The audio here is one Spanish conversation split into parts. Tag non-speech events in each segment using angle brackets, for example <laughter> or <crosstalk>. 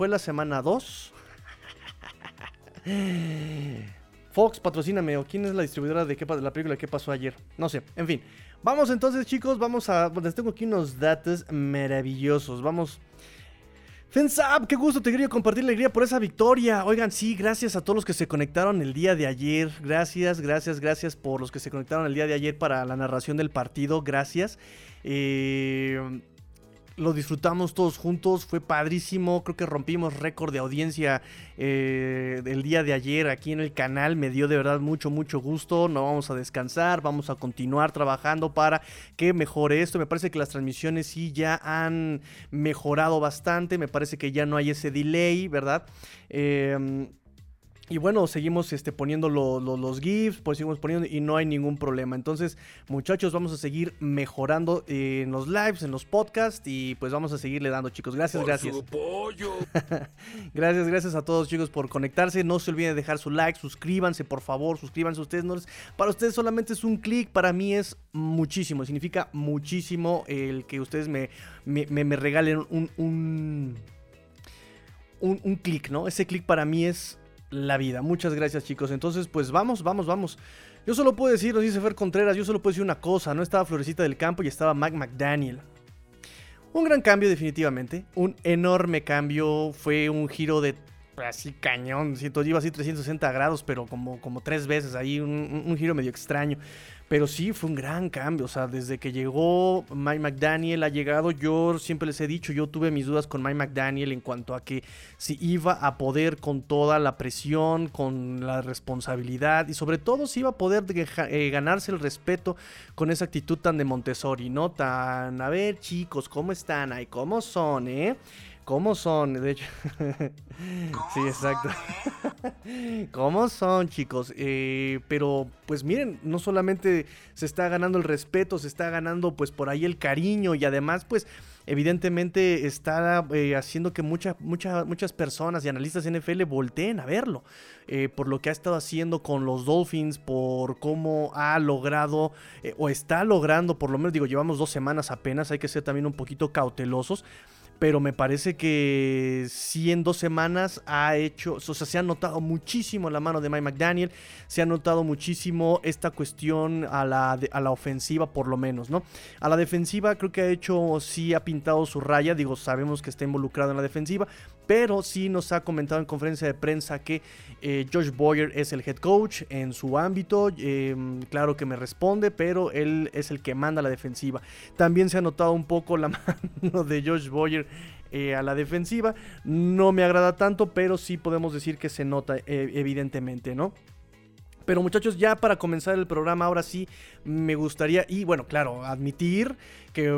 fue la semana 2. Fox, patrocíname. ¿O quién es la distribuidora de, qué, de la película ¿Qué pasó ayer? No sé. En fin. Vamos entonces, chicos. Vamos a. Les tengo aquí unos datos maravillosos. Vamos. Fensab, qué gusto te quería compartir la alegría por esa victoria. Oigan, sí, gracias a todos los que se conectaron el día de ayer. Gracias, gracias, gracias por los que se conectaron el día de ayer para la narración del partido. Gracias. Eh, lo disfrutamos todos juntos, fue padrísimo, creo que rompimos récord de audiencia eh, el día de ayer aquí en el canal, me dio de verdad mucho, mucho gusto, no vamos a descansar, vamos a continuar trabajando para que mejore esto, me parece que las transmisiones sí ya han mejorado bastante, me parece que ya no hay ese delay, ¿verdad? Eh, y bueno, seguimos este, poniendo los GIFs, pues seguimos poniendo y no hay ningún problema. Entonces, muchachos, vamos a seguir mejorando en los lives, en los podcasts y pues vamos a seguirle dando, chicos. Gracias, gracias. <laughs> gracias, gracias a todos, chicos, por conectarse. No se olviden de dejar su like, suscríbanse, por favor, suscríbanse. Ustedes no para ustedes solamente es un clic, para mí es muchísimo. Significa muchísimo el que ustedes me, me, regalen un, un, un, un clic, ¿no? Ese clic para mí es la vida. Muchas gracias, chicos. Entonces, pues vamos, vamos, vamos. Yo solo puedo decir, nos dice Fer Contreras, yo solo puedo decir una cosa. No estaba Florecita del Campo y estaba Mac McDaniel. Un gran cambio, definitivamente. Un enorme cambio. Fue un giro de así cañón. Siento, iba así 360 grados, pero como, como tres veces ahí. un giro medio extraño. Pero sí, fue un gran cambio. O sea, desde que llegó Mike McDaniel, ha llegado. Yo siempre les he dicho, yo tuve mis dudas con Mike McDaniel en cuanto a que si iba a poder con toda la presión, con la responsabilidad y sobre todo si iba a poder eh, ganarse el respeto con esa actitud tan de Montessori, ¿no? Tan, a ver, chicos, ¿cómo están? Ay, ¿cómo son, eh? ¿Cómo son? De hecho. <laughs> sí, exacto. <laughs> ¿Cómo son, chicos? Eh, pero, pues miren, no solamente se está ganando el respeto, se está ganando, pues, por ahí el cariño y además, pues, evidentemente está eh, haciendo que muchas muchas personas y analistas NFL volteen a verlo. Eh, por lo que ha estado haciendo con los Dolphins, por cómo ha logrado o está logrando, por lo menos digo, llevamos dos semanas apenas, hay que ser también un poquito cautelosos pero me parece que sí en dos semanas ha hecho, o sea, se ha notado muchísimo la mano de Mike McDaniel, se ha notado muchísimo esta cuestión a la, a la ofensiva por lo menos, ¿no? A la defensiva creo que ha hecho, sí ha pintado su raya, digo, sabemos que está involucrado en la defensiva, pero sí nos ha comentado en conferencia de prensa que eh, Josh Boyer es el head coach en su ámbito. Em, claro que me responde, pero él es el que manda la defensiva. También se ha notado un poco la <laughs> mano de Josh Boyer eh, a la defensiva. No me agrada tanto, pero sí podemos decir que se nota eh, evidentemente, ¿no? Pero muchachos, ya para comenzar el programa, ahora sí me gustaría, y bueno, claro, admitir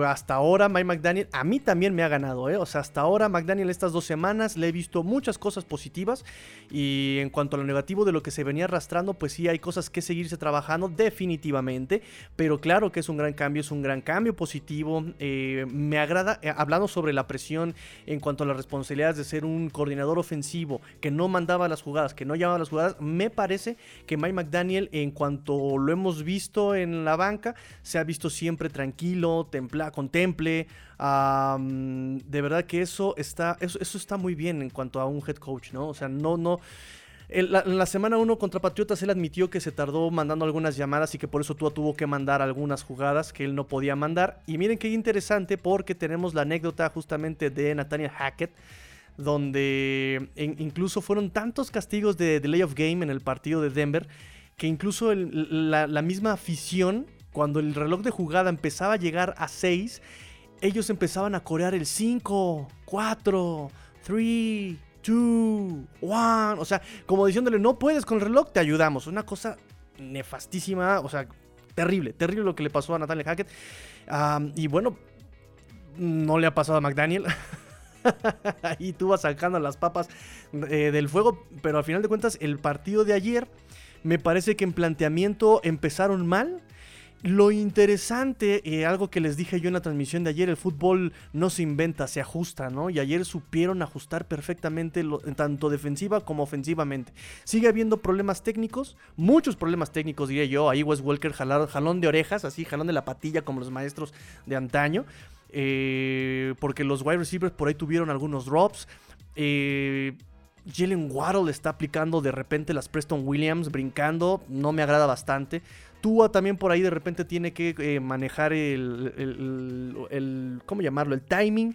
hasta ahora Mike McDaniel a mí también me ha ganado, ¿eh? O sea, hasta ahora McDaniel estas dos semanas le he visto muchas cosas positivas y en cuanto a lo negativo de lo que se venía arrastrando, pues sí hay cosas que seguirse trabajando definitivamente, pero claro que es un gran cambio, es un gran cambio positivo. Eh, me agrada, eh, hablando sobre la presión en cuanto a las responsabilidades de ser un coordinador ofensivo que no mandaba las jugadas, que no llamaba las jugadas, me parece que Mike McDaniel en cuanto lo hemos visto en la banca, se ha visto siempre tranquilo, contemple. de verdad que eso está, eso, está muy bien en cuanto a un head coach, ¿no? O sea, no, no. En la, semana 1 contra Patriotas él admitió que se tardó mandando algunas llamadas y que por eso tuvo que mandar algunas jugadas que él no podía mandar. Y miren qué interesante porque tenemos la anécdota justamente de Nathaniel Hackett donde incluso fueron tantos castigos de delay of game en el partido de Denver que incluso la, misma afición cuando el reloj de jugada empezaba a llegar a 6, ellos empezaban a corear el 5, 4, 3, 2, 1. O sea, como diciéndole, no puedes con el reloj, te ayudamos. Una cosa nefastísima, o sea, terrible, terrible lo que le pasó a Natalia Hackett. y bueno, no le ha pasado a McDaniel. <laughs> Ahí tú vas sacando las papas eh, del fuego, pero al final de cuentas el partido de ayer me parece que en planteamiento empezaron mal lo interesante, eh, algo que les dije yo en la transmisión de ayer, el fútbol no se inventa, se ajusta, ¿no? Y ayer supieron ajustar perfectamente tanto defensiva como ofensivamente. Sigue habiendo problemas técnicos, muchos problemas técnicos diría yo. Ahí Wes Walker jalón de orejas, así, jalón de la patilla como los maestros de antaño. Eh, porque los wide receivers por ahí tuvieron algunos drops. Eh, Jalen Waddle está aplicando de repente las Preston Williams, brincando, no me agrada bastante. Tua también por ahí de repente tiene que eh, manejar el, el, ¿cómo llamarlo? El timing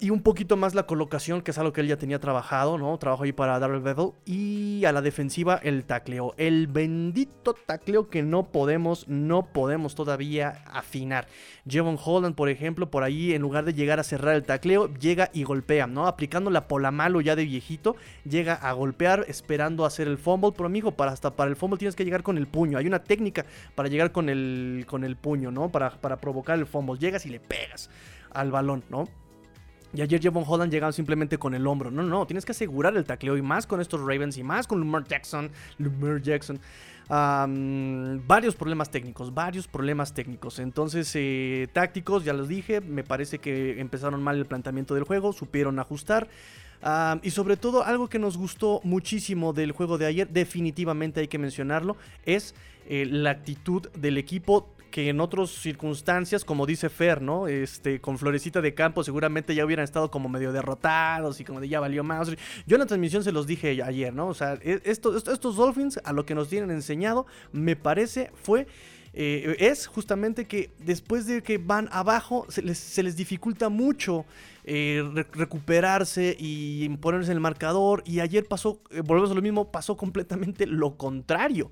y un poquito más la colocación, que es algo que él ya tenía trabajado, ¿no? Trabajo ahí para Darrell Bevel. Y a la defensiva, el tacleo. El bendito tacleo que no podemos, no podemos todavía afinar. Jevon Holland, por ejemplo, por ahí, en lugar de llegar a cerrar el tacleo, llega y golpea, ¿no? Aplicando la polamalo ya de viejito, llega a golpear, esperando hacer el fumble. Pero, amigo, para, hasta para el fumble tienes que llegar con el puño. Hay una técnica para llegar con el, con el puño, ¿no? Para, para provocar el fumble. Llegas y le pegas al balón, ¿no? Y ayer Javon Holland llegaba simplemente con el hombro. No, no, tienes que asegurar el tacleo y más con estos Ravens y más con Lamar Jackson. Lamar Jackson. varios problemas técnicos, varios problemas técnicos. Entonces, eh, tácticos, ya los dije, me parece que empezaron mal el planteamiento del juego, supieron ajustar. y sobre todo, algo que nos gustó muchísimo del juego de ayer, definitivamente hay que mencionarlo, es eh, la actitud del equipo que en otras circunstancias, como dice Fer, ¿no? Este, con Florecita de Campo seguramente ya hubieran estado como medio derrotados y como de ya valió más. Yo en la transmisión se los dije ayer, ¿no? O sea, e, estos, estos Dolphins, a lo que nos tienen enseñado, me parece, fue... Eh, es justamente que después de que van abajo se les, dificulta mucho eh, recuperarse y ponerse en el marcador. Y ayer pasó, eh, volvemos a lo mismo, pasó completamente lo contrario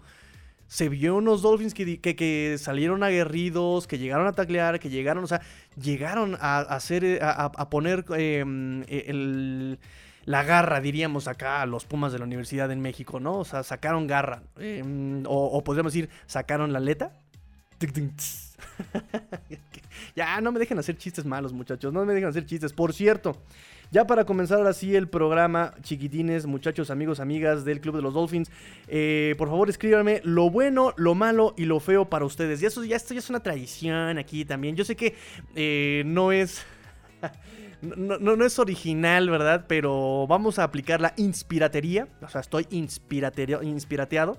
se vio unos Dolphins que, que, salieron aguerridos, que llegaron a taclear, que llegaron, o sea, llegaron a, hacer, eh, a, poner em, e, la garra, diríamos acá, a los Pumas de la Universidad en México, ¿no? O sea, sacaron garra. Em, o, podríamos decir, sacaron la aleta. <laughs> ya, no me dejen hacer chistes malos, muchachos. No me dejen hacer chistes. Por cierto, ya para comenzar ahora sí el programa, chiquitines, muchachos, amigos, amigas del Club de los Dolphins, eh, por favor escríbanme lo bueno, lo malo y lo feo para ustedes. Eso ya, esto ya es una tradición aquí también. Yo sé que eh, no es... <laughs> No, no, es original, ¿verdad? Pero vamos a aplicar la inspiratería. O sea, estoy inspirateado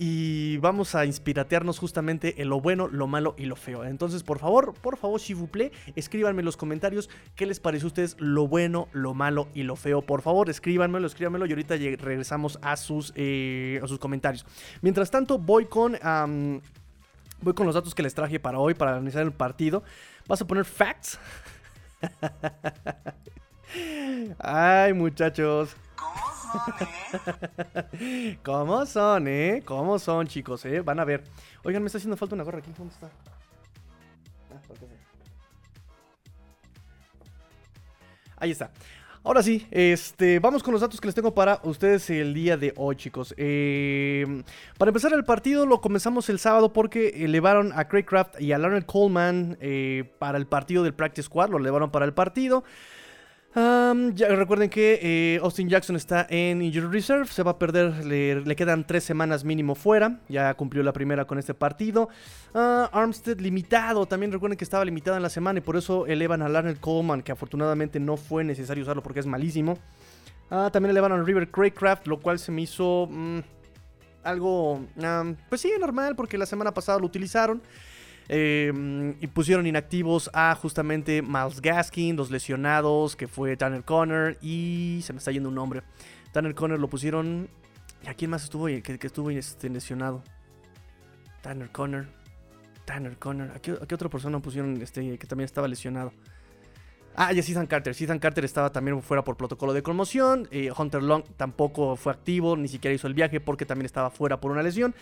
y vamos a inspiratearnos justamente en lo bueno, lo malo y lo feo. Entonces, por favor, por favor, plaît, escríbanme en los comentarios qué les parece a ustedes lo bueno, lo malo y lo feo. Por favor, escríbanmelo, escríbanmelo y ahorita regresamos a sus, eh, a sus comentarios. Mientras tanto, voy con, voy con los datos que les traje para hoy, para analizar el partido. Vas a poner facts. <laughs> Ay, muchachos. <laughs> ¿Cómo son, eh? ¿Cómo son, chicos, eh? Van a ver. Oigan, me está haciendo falta una gorra aquí. ¿Dónde está? Ah, Ahí está. Ahora sí, este, vamos con los datos que les tengo para ustedes el día de hoy, chicos. Em, para empezar el partido lo comenzamos el sábado porque elevaron a Craig Craft y a Leonard Coleman eh, para el partido del Practice Squad, lo elevaron para el partido recuerden que eh, Austin Jackson está en Injury Reserve, se va a perder, le, quedan tres semanas mínimo fuera, ya cumplió la primera con este partido. Ah, Armstead limitado, también recuerden que estaba limitado en la semana y por eso elevan a Larnell Coleman, que afortunadamente no fue necesario usarlo porque es malísimo. Ah, también elevan a River Craycraft, lo cual se me hizo mm, algo, pues sí, normal porque la semana pasada lo utilizaron. Em, y pusieron inactivos a justamente Miles Gaskin, los lesionados, que fue Tanner Conner y se me está yendo un nombre. Tanner Conner lo pusieron... ¿Y a quién más estuvo que, estuvo este, lesionado? Tanner Conner. Tanner Conner. ¿A qué, otra persona pusieron este, que también estaba lesionado? Ah, y Ethan Carter. Ethan Carter estaba también fuera por protocolo de conmoción. Eh, Hunter Long tampoco fue activo, ni siquiera hizo el viaje porque también estaba fuera por una lesión.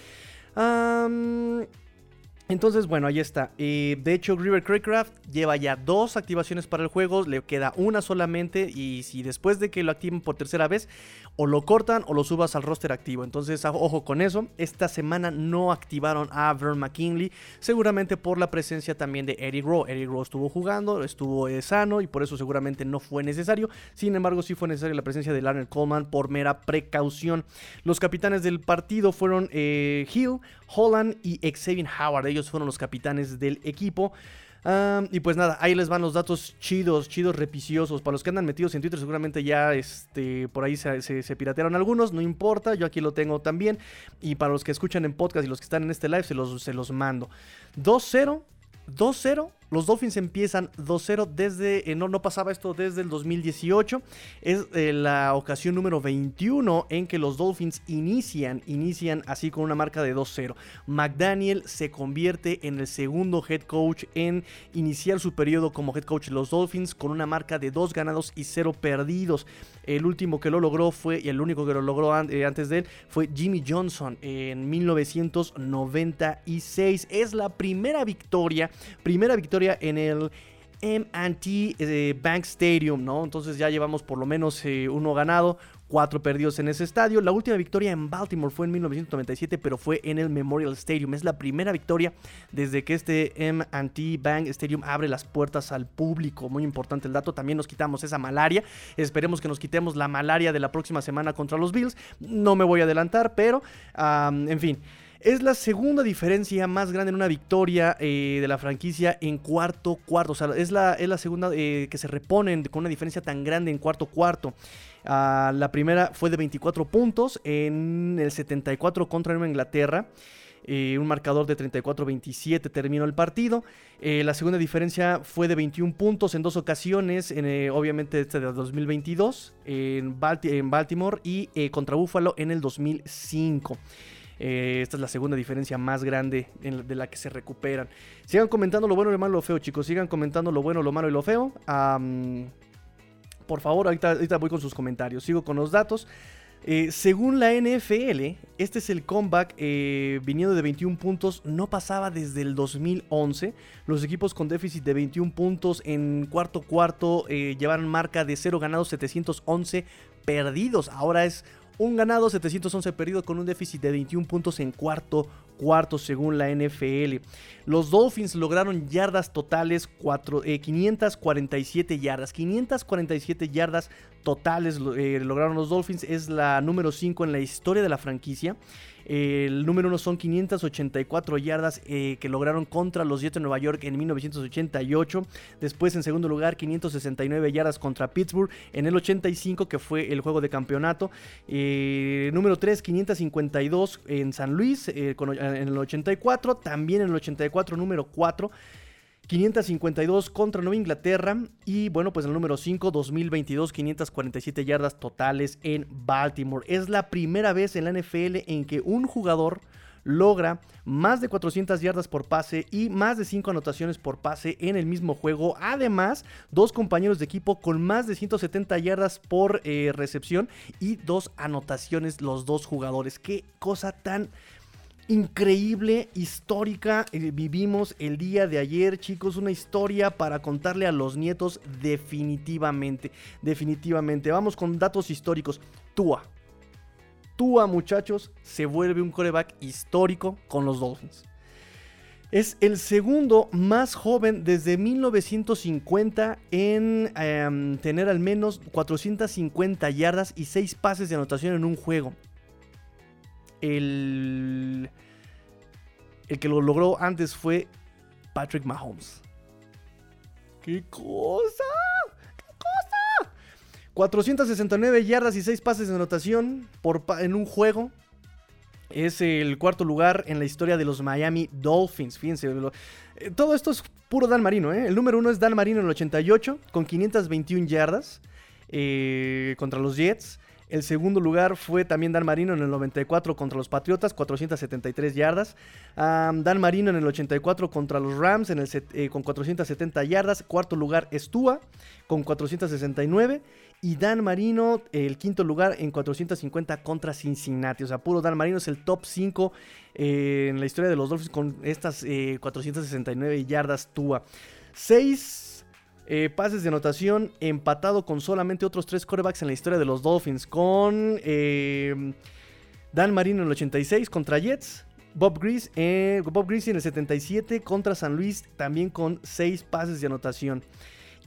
Entonces, bueno, ahí está. Eh, de hecho, River Craycraft lleva ya dos activaciones para el juego, le queda una solamente y si después de que lo activen por tercera vez, o lo cortan o lo subas al roster activo. Entonces, ojo con eso. Esta semana no activaron a Vern McKinley, seguramente por la presencia también de Eric Rowe. Eric Rowe estuvo jugando, estuvo eh, sano y por eso seguramente no fue necesario. Sin embargo, sí fue necesaria la presencia de Larner Coleman por mera precaución. Los capitanes del partido fueron eh, Hill, Holland y Xavier Howard. Ellos fueron los capitanes del equipo. y pues nada, ahí les van los datos chidos, chidos, repiciosos. Para los que andan metidos en Twitter, seguramente ya este, por ahí se, piratearon algunos, no importa, yo aquí lo tengo también. Y para los que escuchan en podcast y los que están en este live, se los, se los mando. 2-0, 2-0 Los Dolphins empiezan 2-0 desde, eh, no, no pasaba esto desde el 2018. Es eh, la ocasión número 21 en que los Dolphins inician, inician así con una marca de 2-0. McDaniel se convierte en el segundo head coach en iniciar su periodo como head coach de los Dolphins con una marca de 2 ganados y 0 perdidos. El último que lo logró fue, y el único que lo logró eh, antes de él, fue Jimmy Johnson en 1996. Es la primera victoria, primera victoria en el MT eh, Bank Stadium, ¿no? Entonces ya llevamos por lo menos eh, uno ganado, cuatro perdidos en ese estadio. La última victoria en Baltimore fue en 1997, pero fue en el Memorial Stadium. Es la primera victoria desde que este MT Bank Stadium abre las puertas al público. Muy importante el dato. También nos quitamos esa malaria. Esperemos que nos quitemos la malaria de la próxima semana contra los Bills. No me voy a adelantar, pero en fin. Es la segunda diferencia más grande en una victoria eh, de la franquicia en cuarto cuarto. O sea, es la, es la segunda eh, que se reponen con una diferencia tan grande en cuarto cuarto. Ah, la primera fue de 24 puntos en el 74 contra Nueva Inglaterra. Eh, un marcador de 34-27 terminó el partido. la segunda diferencia fue de 21 puntos en dos ocasiones, en, obviamente este de 2022 en, en Baltimore y contra Buffalo en el 2005. Eh, esta es la segunda diferencia más grande de la que se recuperan. Sigan comentando lo bueno, lo malo lo feo, chicos. Sigan comentando lo bueno, lo malo y lo feo. por favor, ahorita, voy con sus comentarios. Sigo con los datos. Eh, según la NFL, este es el comeback eh, viniendo de 21 puntos, no pasaba desde el 2011. Los equipos con déficit de 21 puntos en cuarto cuarto llevaron marca de 0 ganados, 711 perdidos. Ahora es un ganado, 711 perdido con un déficit de 21 puntos en cuarto cuarto según la NFL. Los Dolphins lograron yardas totales 4, 547 eh, yardas. 547 yardas totales eh, lograron los Dolphins. Es la número 5 en la historia de la franquicia. El número uno son 584 yardas eh, que lograron contra los Jets de Nueva York en 1988. Después, en segundo lugar, 569 yardas contra Pittsburgh en el 85, que fue el juego de campeonato. Eh, número 3, 552 en San Luis eh, en el 84. También en el 84, número 4. 552 contra Nueva Inglaterra. Y bueno, pues el número 5, 2022, 547 yardas totales en Baltimore. Es la primera vez en la NFL en que un jugador logra más de 400 yardas por pase y más de 5 anotaciones por pase en el mismo juego. Además, dos compañeros de equipo con más de 170 yardas por eh, recepción y dos anotaciones los dos jugadores. Qué cosa tan increíble, histórica. Eh, vivimos el día de ayer, chicos, una historia para contarle a los nietos definitivamente, definitivamente. Vamos con datos históricos. Tua. Tua, muchachos, se vuelve un coreback histórico con los Dolphins. Es el segundo más joven desde 1950 en em, tener al menos 450 yardas y 6 pases de anotación en un juego el, que lo logró antes fue Patrick Mahomes. ¡Qué cosa! ¡Qué cosa! 469 yardas y 6 pases de anotación en un juego. Es el cuarto lugar en la historia de los Miami Dolphins. Fíjense, eh, todo esto es puro Dan Marino. ¿eh? El número uno es Dan Marino en el 88 con 521 yardas eh, contra los Jets. El segundo lugar fue también Dan Marino en el 94 contra los Patriotas, 473 yardas. Dan Marino en el 84 contra los Rams en el eh, con 470 yardas. Cuarto lugar Estua con 469. Y Dan Marino, el quinto lugar en 450 contra Cincinnati. O sea, puro Dan Marino es el top 5 eh, en la historia de los Dolphins con estas 469 eh, yardas Tua. 6 eh, pases de anotación empatado con solamente otros tres quarterbacks en la historia de los Dolphins. Con eh, Dan Marino en el 86 contra Jets. Bob Greasy, eh, Bob en el 77 contra San Luis, también con seis pases de anotación.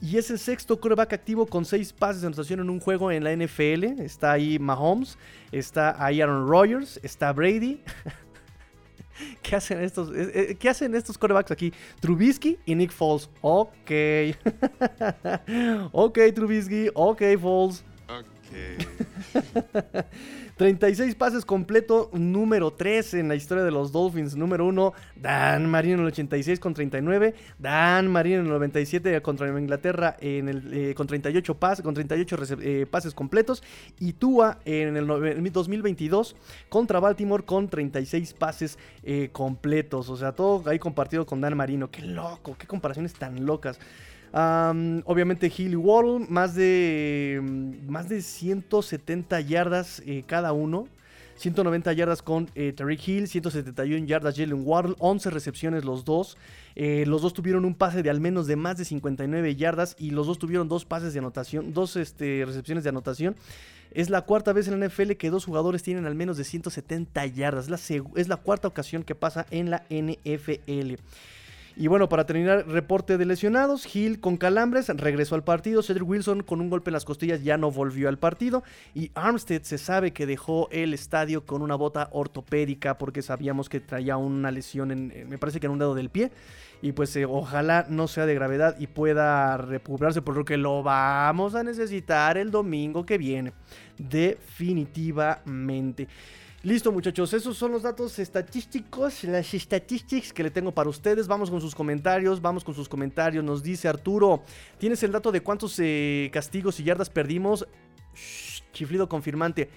Y es el sexto quarterback activo con seis pases de anotación en un juego en la NFL. Está ahí Mahomes, está ahí Aaron Rodgers, está Brady. <laughs> <laughs> ¿Qué hacen estos, eh, eh, ¿qué hacen estos corebacks aquí? Trubisky y Nick Foles. Ok. <laughs> ok, Trubisky. Ok, Foles. <laughs> Ok. 36 pases completo, número 3 en la historia de los Dolphins. Número 1, Dan Marino en el 86 con 39. Dan Marino en el 97 contra Inglaterra en eh, con 38, pases, con 38 eh, pases completos. Y Tua en el, 2022 contra Baltimore con 36 pases eh, completos. O sea, todo ahí compartido con Dan Marino. Qué loco, qué comparaciones tan locas obviamente Hill y Waddle, más de, más de 170 yardas eh, cada uno. 190 yardas con eh, Tariq Hill, 171 yardas Jalen Waddle, 11 recepciones los dos. Eh, los dos tuvieron un pase de al menos de más de 59 yardas y los dos tuvieron dos pases de anotación, dos este, recepciones de anotación. Es la cuarta vez en la NFL que dos jugadores tienen al menos de 170 yardas. es la cuarta ocasión que pasa en la NFL. Y bueno, para terminar, reporte de lesionados. Hill con calambres regresó al partido. Cedric Wilson con un golpe en las costillas ya no volvió al partido. Y Armstead se sabe que dejó el estadio con una bota ortopédica porque sabíamos que traía una lesión, en, me parece que en un dedo del pie. Y pues eh, ojalá no sea de gravedad y pueda recuperarse por lo que lo vamos a necesitar el domingo que viene. Definitivamente. Listo muchachos, esos son los datos estadísticos, las statistics que le tengo para ustedes. Vamos con sus comentarios, vamos con sus comentarios. Nos dice Arturo, ¿tienes el dato de cuántos eh, castigos y yardas perdimos? chiflido confirmante.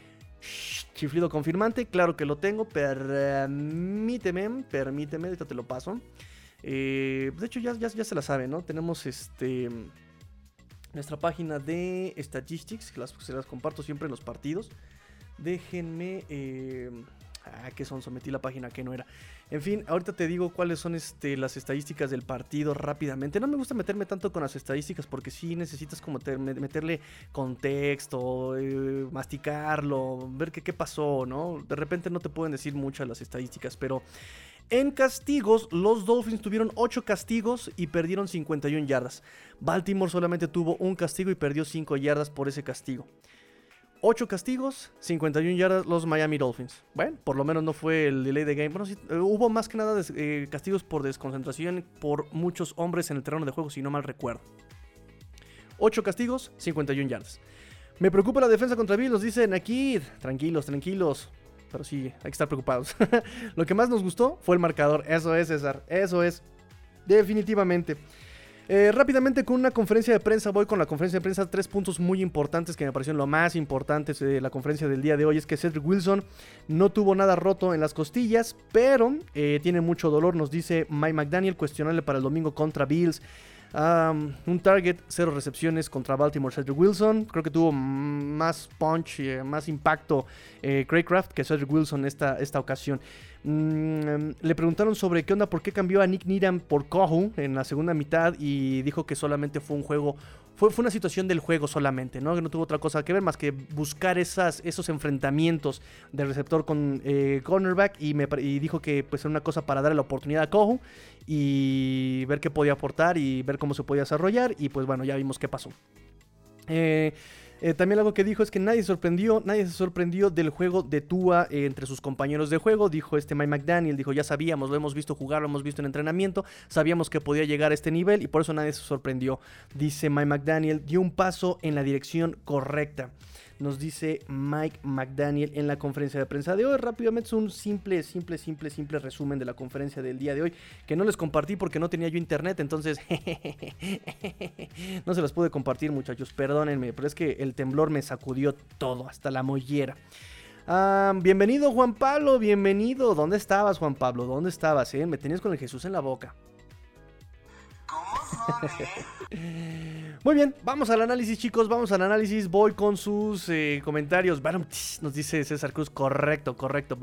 chiflido confirmante, claro que lo tengo. Permíteme, permíteme, ahorita te lo paso. Eh, de hecho ya, ya, ya se la sabe, ¿no? Tenemos este nuestra página de statistics, que las, se las comparto siempre en los partidos. Déjenme... Eh, ah, que son, sometí la página que no era. En fin, ahorita te digo cuáles son este, las estadísticas del partido rápidamente. No me gusta meterme tanto con las estadísticas porque sí necesitas como meterle contexto, eh, masticarlo, ver qué, qué pasó, ¿no? De repente no te pueden decir muchas las estadísticas, pero en castigos, los Dolphins tuvieron 8 castigos y perdieron 51 yardas. Baltimore solamente tuvo un castigo y perdió 5 yardas por ese castigo. 8 castigos, 51 yardas los Miami Dolphins. Bueno, por lo menos no fue el delay de game. Bueno, sí, eh, hubo más que nada eh, castigos por desconcentración por muchos hombres en el terreno de juego, si no mal recuerdo. 8 castigos, 51 yardas. Me preocupa la defensa contra Bill, nos dicen aquí. Tranquilos, tranquilos. Pero sí, hay que estar preocupados. <laughs> lo que más nos gustó fue el marcador. Eso es, César. Eso es. Definitivamente. Eh, rápidamente con una conferencia de prensa, voy con la conferencia de prensa. Tres puntos muy importantes que me parecieron lo más importantes de la conferencia del día de hoy es que Cedric Wilson no tuvo nada roto en las costillas, pero eh, tiene mucho dolor, nos dice Mike McDaniel, cuestionable para el domingo contra Bills. Un target, cero recepciones contra Baltimore Cedric Wilson. Creo que tuvo más punch, eh, más impacto Craig Craft que Cedric Wilson esta, esta ocasión. Mm, le preguntaron sobre qué onda, por qué cambió a Nick Needham por Kohu en la segunda mitad y dijo que solamente fue un juego, fue, fue una situación del juego solamente, ¿no? Que no tuvo otra cosa que ver más que buscar esas, esos enfrentamientos del receptor con eh, cornerback y, me, y dijo que pues era una cosa para darle la oportunidad a Kohu y ver qué podía aportar y ver cómo se podía desarrollar y pues bueno, ya vimos qué pasó. Eh, eh, también algo que dijo es que nadie sorprendió, nadie se sorprendió del juego de Tua eh, entre sus compañeros de juego. Dijo este Mike McDaniel, dijo ya sabíamos, lo hemos visto jugar, lo hemos visto en entrenamiento, sabíamos que podía llegar a este nivel y por eso nadie se sorprendió. Dice Mike McDaniel, dio un paso en la dirección correcta nos dice Mike McDaniel en la conferencia de prensa de hoy. Rápidamente es un simple, simple, simple, simple resumen de la conferencia del día de hoy que no les compartí porque no tenía yo internet, entonces <laughs> no se las pude compartir muchachos, perdónenme, pero es que el temblor me sacudió todo, hasta la mollera. Ah, bienvenido Juan Pablo, bienvenido. ¿Dónde estabas Juan Pablo? ¿Dónde estabas? Eh? Me tenías con el Jesús en la boca. ¿Cómo eh? Muy bien, vamos al análisis, chicos. Vamos al análisis. Voy con sus eh, comentarios. Nos dice César Cruz. Correcto, correcto.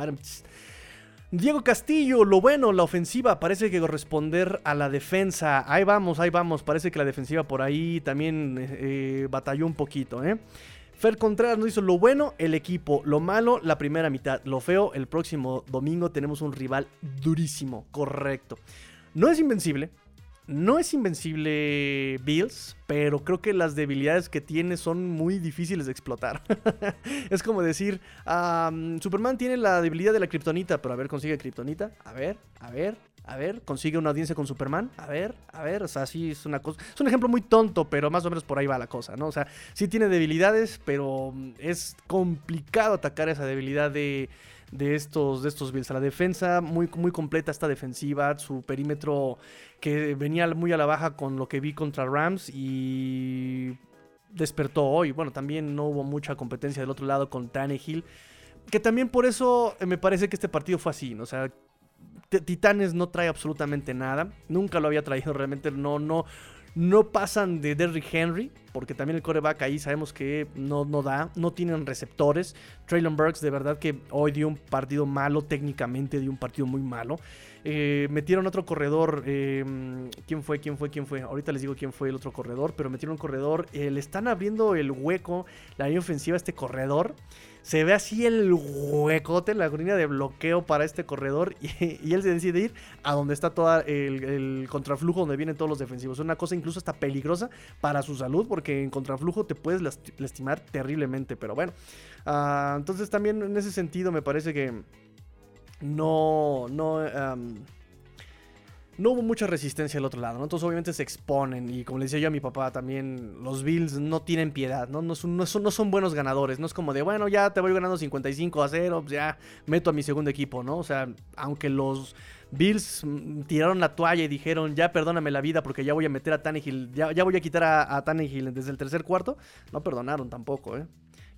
Diego Castillo, lo bueno, la ofensiva parece que corresponder a la defensa. Ahí vamos, ahí vamos. Parece que la defensiva por ahí también eh, batalló un poquito, ¿eh? Fer Contreras nos dice lo bueno, el equipo, lo malo, la primera mitad, lo feo, el próximo domingo tenemos un rival durísimo, correcto. No es invencible, no es invencible Bills, pero creo que las debilidades que tiene son muy difíciles de explotar. <laughs> es como decir, Superman tiene la debilidad de la kriptonita, pero a ver, consigue kriptonita. A ver, a ver, a ver, consigue una audiencia con Superman. A ver, a ver, o sea, sí es una cosa. Es un ejemplo muy tonto, pero más o menos por ahí va la cosa, ¿no? O sea, sí tiene debilidades, pero es complicado atacar esa debilidad de de estos, de estos Bills. A la defensa, muy, muy completa esta defensiva, su perímetro que venía muy a la baja con lo que vi contra Rams y despertó hoy. Bueno, también no hubo mucha competencia del otro lado con Tannehill. Que también por eso me parece que este partido fue así, ¿no? O sea, Titanes no trae absolutamente nada. Nunca lo había traído realmente. No, no, no pasan de Derrick Henry, porque también el coreback ahí sabemos que no, no da, no tienen receptores. Traylon Burks de verdad que hoy dio un partido malo, técnicamente dio un partido muy malo. Eh, metieron otro corredor, eh, ¿quién fue? ¿Quién fue? ¿Quién fue? Ahorita les digo quién fue el otro corredor, pero metieron un corredor, eh, le están abriendo el hueco, la línea ofensiva a este corredor. Se ve así el huecote, la línea de bloqueo para este corredor. <laughs> Y, él se decide ir a donde está todo el, contraflujo, donde vienen todos los defensivos. Es una cosa incluso hasta peligrosa para su salud, porque en contraflujo te puedes lastimar terriblemente. Pero bueno, ah, entonces también en ese sentido me parece que no, no, no hubo mucha resistencia al otro lado, ¿no? Entonces obviamente se exponen y como le decía yo a mi papá también, los Bills no tienen piedad, ¿no? No son, no son, no son buenos ganadores, no es como de, bueno, ya te voy ganando 55 a 0, pues ya meto a mi segundo equipo, ¿no? O sea, aunque los Bills mm, tiraron la toalla y dijeron, ya perdóname la vida porque ya voy a meter a Tannehill, ya, ya voy a quitar a, a Tannehill desde el tercer cuarto, no perdonaron tampoco, ¿eh?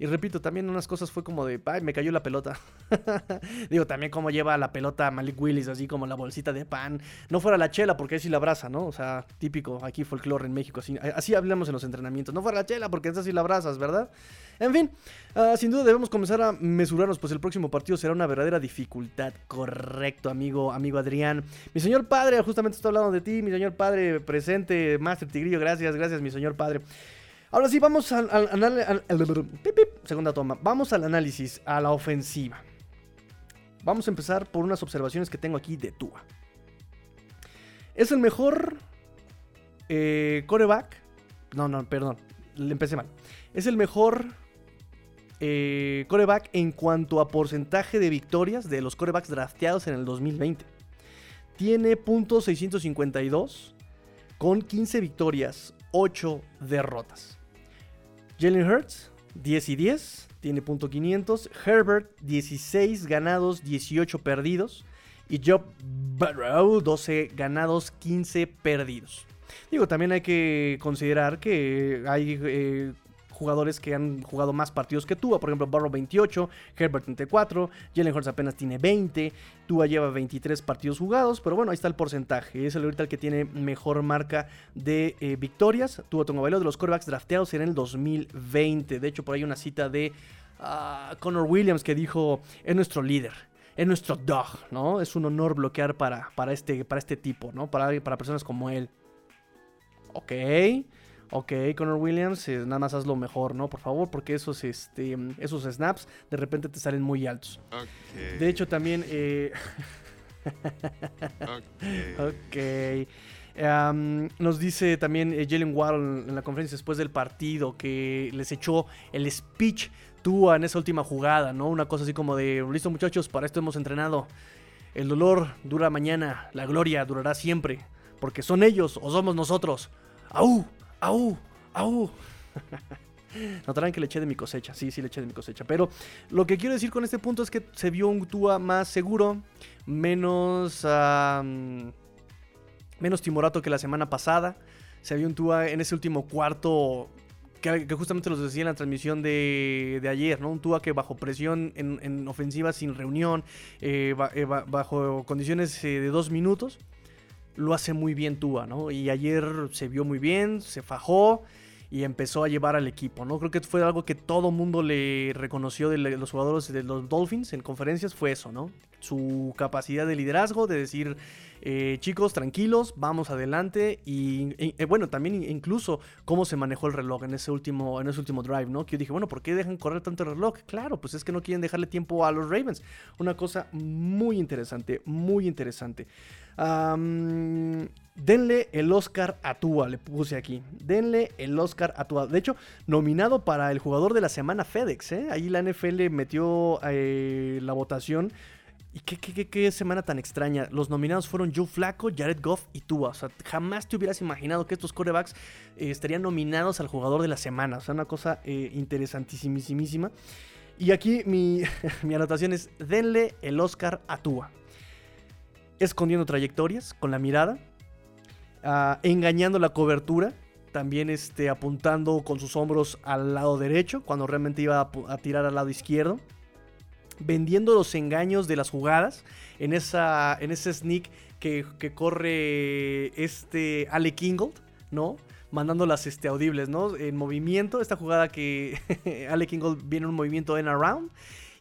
Y repito, también unas cosas fue como de, ay, me cayó la pelota. <laughs> Digo, también como lleva la pelota Malik Willis, así como la bolsita de pan. No fuera la chela, porque ahí sí la abraza, ¿no? O sea, típico, aquí folclore en México. Así, así hablamos en los entrenamientos. No fuera la chela, porque esa sí la abrazas, ¿verdad? En fin, ah, sin duda debemos comenzar a mesurarnos, pues el próximo partido será una verdadera dificultad. Correcto, amigo, amigo Adrián. Mi señor padre, justamente estoy hablando de ti, mi señor padre presente, Master Tigrillo, gracias, gracias, mi señor padre. Ahora sí, vamos al, segunda toma. Vamos al análisis, a la ofensiva. Vamos a empezar por unas observaciones que tengo aquí de Tua. Es el mejor eh, coreback. No, no, perdón. Le empecé mal. Es el mejor eh, coreback en cuanto a porcentaje de victorias de los corebacks drafteados en el 2020. Tiene .652 con 15 victorias, 8 derrotas. Jalen Hurts, 10 y 10, tiene punto .500. Herbert, 16 ganados, 18 perdidos. Y Job Burrow, 12 ganados, 15 perdidos. Digo, también hay que considerar que hay eh, jugadores que han jugado más partidos que Tua. Por ejemplo, Burrow 28, Herbert 34, Jalen Hurts apenas tiene 20, Tua lleva 23 partidos jugados, pero bueno, ahí está el porcentaje. Es el ahorita el que tiene mejor marca de eh, victorias. Tua Tonga de los quarterbacks drafteados en el 2020. De hecho, por ahí una cita de uh, Connor Williams que dijo, es nuestro líder es nuestro dog, ¿no? Es un honor bloquear para, para, este, para este tipo, ¿no? Para, para personas como él. Ok ok, Connor Williams, eh, nada más haz lo mejor, ¿no? Por favor, porque esos, este, esos snaps de repente te salen muy altos. De hecho, también... Eh... ok. nos dice también eh, Jalen Waddle en la conferencia después del partido que les echó el speech Tua en esa última jugada, ¿no? Una cosa así como de, listo muchachos, para esto hemos entrenado. El dolor dura mañana, la gloria durará siempre, porque son ellos o somos nosotros. ¡Au! ¡Au! ¡Au! <laughs> Notarán que le eché de mi cosecha. Sí, sí, le eché de mi cosecha. Pero lo que quiero decir con este punto es que se vio un Tua más seguro, menos. menos timorato que la semana pasada. Se vio un Tua en ese último cuarto. Que, justamente los decía en la transmisión de, ayer, ¿no? Un Tua que bajo presión en, ofensiva sin reunión, eh, eh, bajo condiciones eh, de dos minutos, lo hace muy bien Tua, ¿no? Y ayer se vio muy bien, se fajó y empezó a llevar al equipo, ¿no? Creo que fue algo que todo mundo le reconoció de los jugadores de los Dolphins en conferencias, fue eso, ¿no? Su capacidad de liderazgo, de decir, eh, chicos, tranquilos, vamos adelante. Y, eh, bueno, también incluso cómo se manejó el reloj en ese, último, en ese último drive, ¿no? Que yo dije, bueno, ¿por qué dejan correr tanto el reloj? Claro, pues es que no quieren dejarle tiempo a los Ravens. Una cosa muy interesante, muy interesante. Denle el Oscar a Tua, le puse aquí. Denle el Oscar a Tua. De hecho, nominado para el jugador de la semana FedEx. ¿eh? Ahí la NFL metió eh, la votación. Y qué, semana tan extraña. Los nominados fueron Joe Flacco, Jared Goff y Tua. O sea, jamás te hubieras imaginado que estos corebacks eh, estarían nominados al jugador de la semana. O sea, una cosa interesantísimísima. Y aquí mi, <laughs> mi anotación es: denle el Oscar a Tua. Escondiendo trayectorias con la mirada Ah, engañando la cobertura, también este, apuntando con sus hombros al lado derecho, cuando realmente iba a, tirar al lado izquierdo, vendiendo los engaños de las jugadas en, esa, en ese sneak que, corre este Ale Kingold, ¿no? Mandando las este, audibles, ¿no? En movimiento, esta jugada que <laughs> Ale Kingold viene en un movimiento en around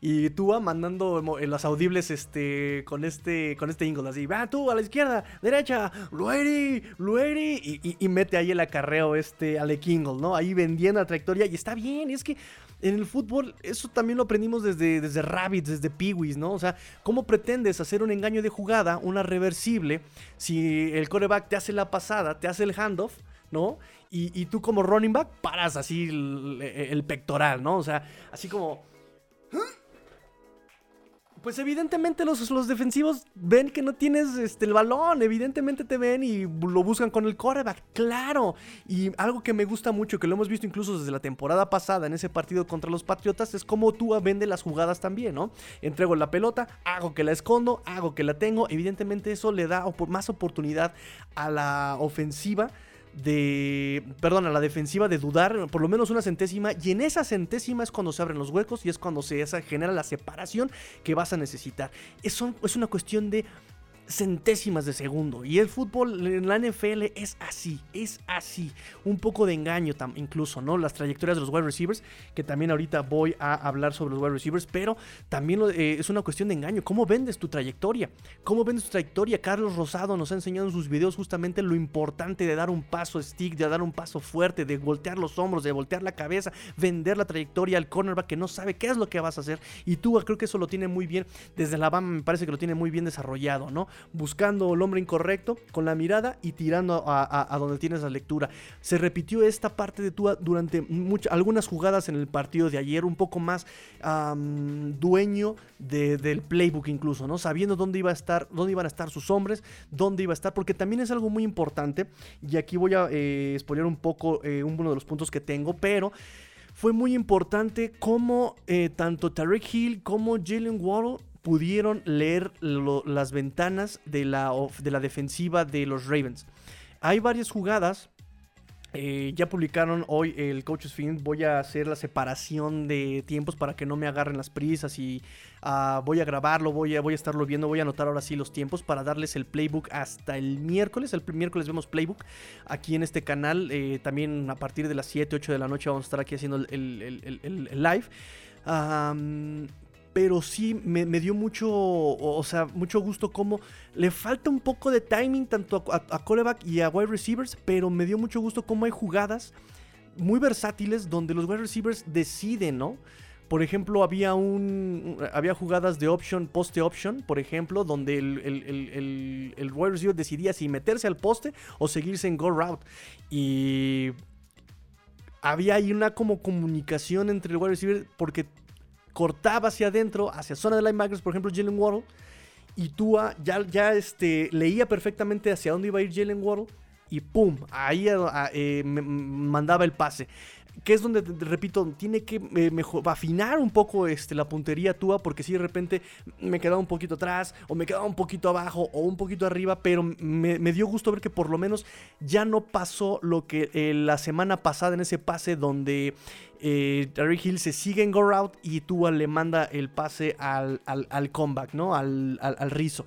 y Tua mandando las audibles este, con este con este Ingle, así, va tú a la izquierda, derecha, Lueri, Lueri, y, mete ahí el acarreo este Alec Ingle, ¿no? Ahí vendiendo la trayectoria, y está bien, es que en el fútbol, eso también lo aprendimos desde, desde Rabbits, desde Peewees, ¿no? O sea, ¿cómo pretendes hacer un engaño de jugada, una reversible, si el coreback te hace la pasada, te hace el handoff, ¿no? Y, tú como running back paras así el, el, pectoral, ¿no? O sea, así como... Pues evidentemente los, los, defensivos ven que no tienes este, el balón, evidentemente te ven y lo buscan con el coreback, claro. Y algo que me gusta mucho, que lo hemos visto incluso desde la temporada pasada en ese partido contra los Patriotas, es cómo tú vende las jugadas también, ¿no? Entrego la pelota, hago que la escondo, hago que la tengo, evidentemente eso le da más oportunidad a la ofensiva de, perdón, a la defensiva de dudar por lo menos una centésima y en esa centésima es cuando se abren los huecos y es cuando se genera la separación que vas a necesitar. Es, es una cuestión de centésimas de segundo. Y el fútbol en la NFL es así, es así. Un poco de engaño incluso, ¿no? Las trayectorias de los wide receivers, que también ahorita voy a hablar sobre los wide receivers, pero también eh, es una cuestión de engaño. ¿Cómo vendes tu trayectoria? ¿Cómo vendes tu trayectoria? Carlos Rosado nos ha enseñado en sus videos justamente lo importante de dar un paso stick, de dar un paso fuerte, de voltear los hombros, de voltear la cabeza, vender la trayectoria al cornerback que no sabe qué es lo que vas a hacer. Y tú creo que eso lo tiene muy bien, desde la BAM me parece que lo tiene muy bien desarrollado, ¿no? Buscando el hombre incorrecto con la mirada y tirando a, donde tienes la lectura. Se repitió esta parte de Tua durante algunas jugadas en el partido de ayer, un poco más dueño del playbook incluso, ¿no? Sabiendo dónde iba a estar, dónde iban a estar sus hombres, dónde iba a estar, porque también es algo muy importante, y aquí voy a eh, un poco eh, uno de los puntos que tengo, pero fue muy importante cómo eh, tanto Tarek Hill como Jalen Waddle pudieron leer las ventanas de la, de la defensiva de los Ravens. Hay varias jugadas eh, ya publicaron hoy el Coach's Film. Voy a hacer la separación de tiempos para que no me agarren las prisas. Y ah, voy a grabarlo, voy a, voy a estarlo viendo. Voy a anotar ahora sí los tiempos para darles el playbook hasta el miércoles. El miércoles vemos playbook aquí en este canal. Eh, también a partir de las 7, 8 de la noche vamos a estar aquí haciendo el, live pero sí me, dio mucho, o sea, mucho gusto como le falta un poco de timing tanto a, coreback y a wide receivers, pero me dio mucho gusto como hay jugadas muy versátiles donde los wide receivers deciden, ¿no? Por ejemplo, había un. Había jugadas de option, poste option, por ejemplo, donde el, el, wide receiver decidía si meterse al poste o seguirse en go route. Y había ahí una como comunicación entre el wide receiver porque cortaba hacia adentro, hacia zona de linebackers, por ejemplo, Jalen Waddle, y Tua ya, ya este, leía perfectamente hacia dónde iba a ir Jalen Waddle, y pum, ahí eh, mandaba el pase que es donde, repito, tiene que eh, afinar un poco este, la puntería Tua, porque si de repente me quedaba un poquito atrás, o me quedaba un poquito abajo, o un poquito arriba, pero me, dio gusto ver que por lo menos ya no pasó lo que eh, la semana pasada en ese pase donde eh, Hill se sigue en go route y Tua le manda el pase al, al, comeback, ¿no? Al, al, al rizo.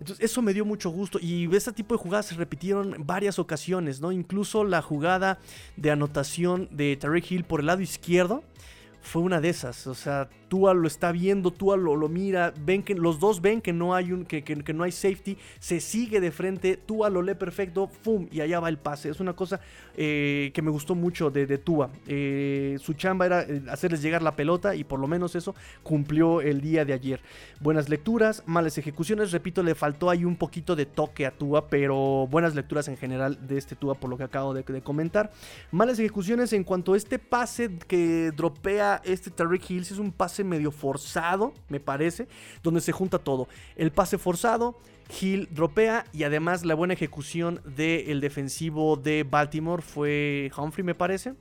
Entonces, eso me dio mucho gusto. Y este tipo de jugadas se repitieron varias ocasiones, ¿no? Incluso la jugada de anotación de Tarek Hill por el lado izquierdo fue una de esas. O sea, Tua lo está viendo, Tua lo, lo mira, ven que los dos ven que no hay un que, que, no hay safety, se sigue de frente, Tua lo lee perfecto, ¡fum! y allá va el pase. Es una cosa eh, que me gustó mucho de, de Tua. Eh, su chamba era eh, hacerles llegar la pelota y por lo menos eso cumplió el día de ayer. Buenas lecturas, malas ejecuciones, repito, le faltó ahí un poquito de toque a Tua, pero buenas lecturas en general de este Tua por lo que acabo de, de comentar. Malas ejecuciones en cuanto a este pase que dropea este Tariq Hills, es un pase medio forzado, me parece, donde se junta todo. El pase forzado, Hill dropea y además la buena ejecución del defensivo de Baltimore fue Humphrey, me parece.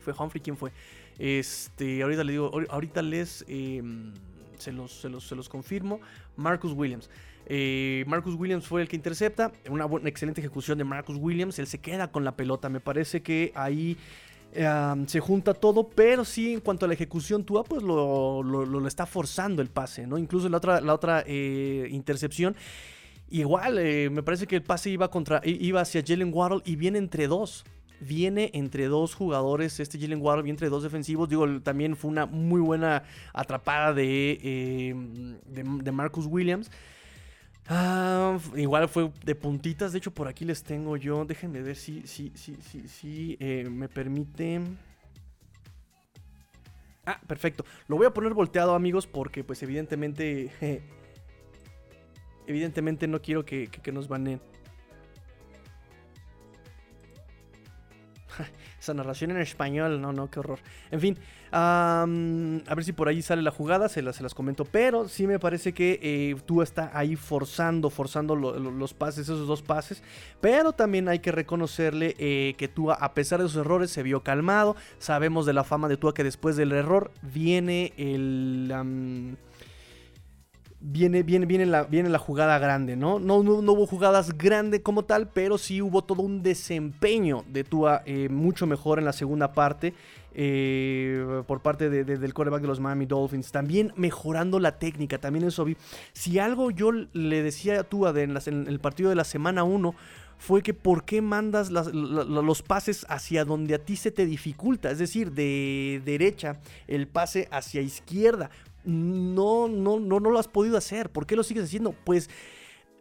Fue Humphrey, ¿quién fue? Este, ahorita les em, se, los, se, los, confirmo. Marcus Williams. Eh, Marcus Williams fue el que intercepta. Una, buena, excelente ejecución de Marcus Williams. Él se queda con la pelota. Me parece que ahí se junta todo, pero sí en cuanto a la ejecución, Tua pues lo, lo, está forzando el pase, ¿no? Incluso la otra, la otra eh, intercepción. Igual, eh, me parece que el pase iba, contra, iba hacia Jalen Waddle y viene entre dos. Viene entre dos jugadores, este Jalen Waddle viene entre dos defensivos. Digo, también fue una muy buena atrapada de, eh, de Marcus Williams. Ah, igual fue de puntitas. De hecho, por aquí les tengo yo. Déjenme ver si, si, si, si, eh, me permite. Ah, perfecto. Lo voy a poner volteado, amigos, porque pues evidentemente... <laughs> evidentemente no quiero que, que, que nos. Narración en español, no, no, qué horror. En fin, a ver si por ahí sale la jugada, se las, se las comento. Pero sí me parece que eh, tú está ahí forzando, forzando los pases, esos dos pases. Pero también hay que reconocerle eh, que Tua, a pesar de sus errores, se vio calmado. Sabemos de la fama de Tua que después del error viene el viene, viene, viene, la, viene la jugada grande, ¿no? No, ¿no? hubo jugadas grandes como tal, pero sí hubo todo un desempeño de Tua eh, mucho mejor en la segunda parte. Eh, por parte del quarterback de los Miami Dolphins. También mejorando la técnica, también eso vi. Si algo yo le decía a Tua en, el partido de la semana 1 fue que por qué mandas los pases hacia donde a ti se te dificulta, es decir, de derecha el pase hacia izquierda no, no, no, no lo has podido hacer. ¿Por qué lo sigues haciendo? Pues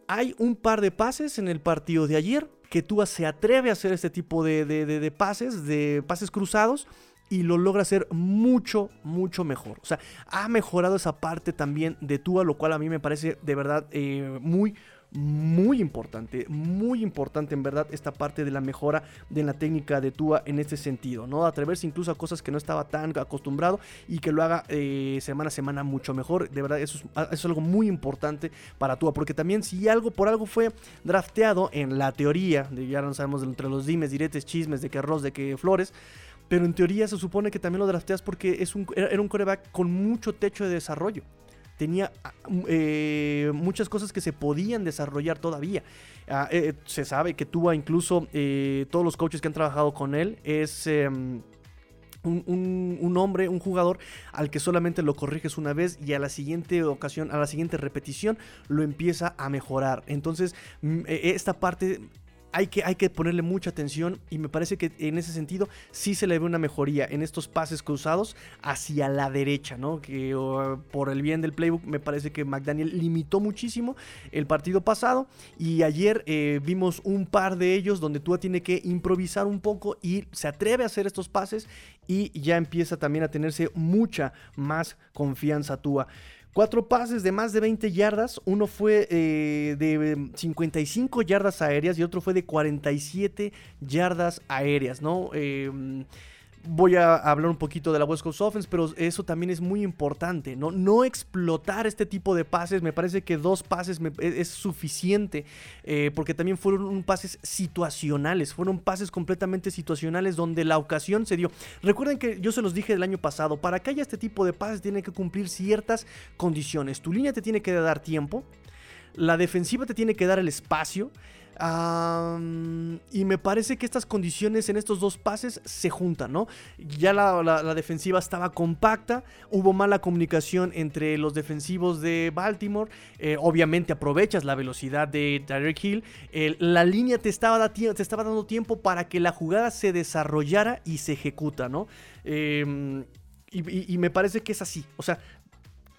hay un par de pases en el partido de ayer que Tua se atreve a hacer este tipo de, de, pases, de pases cruzados. Y lo logra hacer mucho, mucho mejor. O sea, ha mejorado esa parte también de Tua, lo cual a mí me parece de verdad eh, muy, muy importante, muy importante en verdad esta parte de la mejora de la técnica de Tua en este sentido, ¿no? Atreverse incluso a cosas que no estaba tan acostumbrado y que lo haga eh, semana a semana mucho mejor, de verdad eso es, algo muy importante para Tua, porque también si algo por algo fue drafteado en la teoría, ya no sabemos entre los dimes, diretes, chismes de que arroz, de que flores, pero en teoría se supone que también lo drafteas porque es un, era un coreback con mucho techo de desarrollo tenía ah, eh, muchas cosas que se podían desarrollar todavía. Ah, eh, se sabe que tuvo incluso eh, todos los coaches que han trabajado con él es... Em, un, hombre, un jugador al que solamente lo corriges una vez y a la siguiente ocasión, a la siguiente repetición, lo empieza a mejorar. Entonces, mm, e, esta parte hay que, hay que ponerle mucha atención y me parece que en ese sentido sí se le ve una mejoría en estos pases cruzados hacia la derecha, ¿no? Que por el bien del playbook me parece que McDaniel limitó muchísimo el partido pasado y ayer eh, vimos un par de ellos donde Tua tiene que improvisar un poco y se atreve a hacer estos pases y ya empieza también a tenerse mucha más confianza Tua. Cuatro pases de más de 20 yardas. Uno fue eh, de 55 yardas aéreas y otro fue de 47 yardas aéreas, ¿no? Eh, voy a hablar un poquito de la West Coast Offense, pero eso también es muy importante, ¿no? No explotar este tipo de pases, me parece que dos pases e, es, suficiente, eh, porque también fueron pases situacionales, fueron pases completamente situacionales donde la ocasión se dio. Recuerden que yo se los dije el año pasado, para que haya este tipo de pases tiene que cumplir ciertas condiciones. Tu línea te tiene que dar tiempo, la defensiva te tiene que dar el espacio, y me parece que estas condiciones en estos dos pases se juntan, ¿no? Ya la, defensiva estaba compacta, hubo mala comunicación entre los defensivos de Baltimore, eh, obviamente aprovechas la velocidad de Derek Hill, la línea te estaba, te estaba dando tiempo para que la jugada se desarrollara y se ejecuta, ¿no? Em, y, me parece que es así. O sea,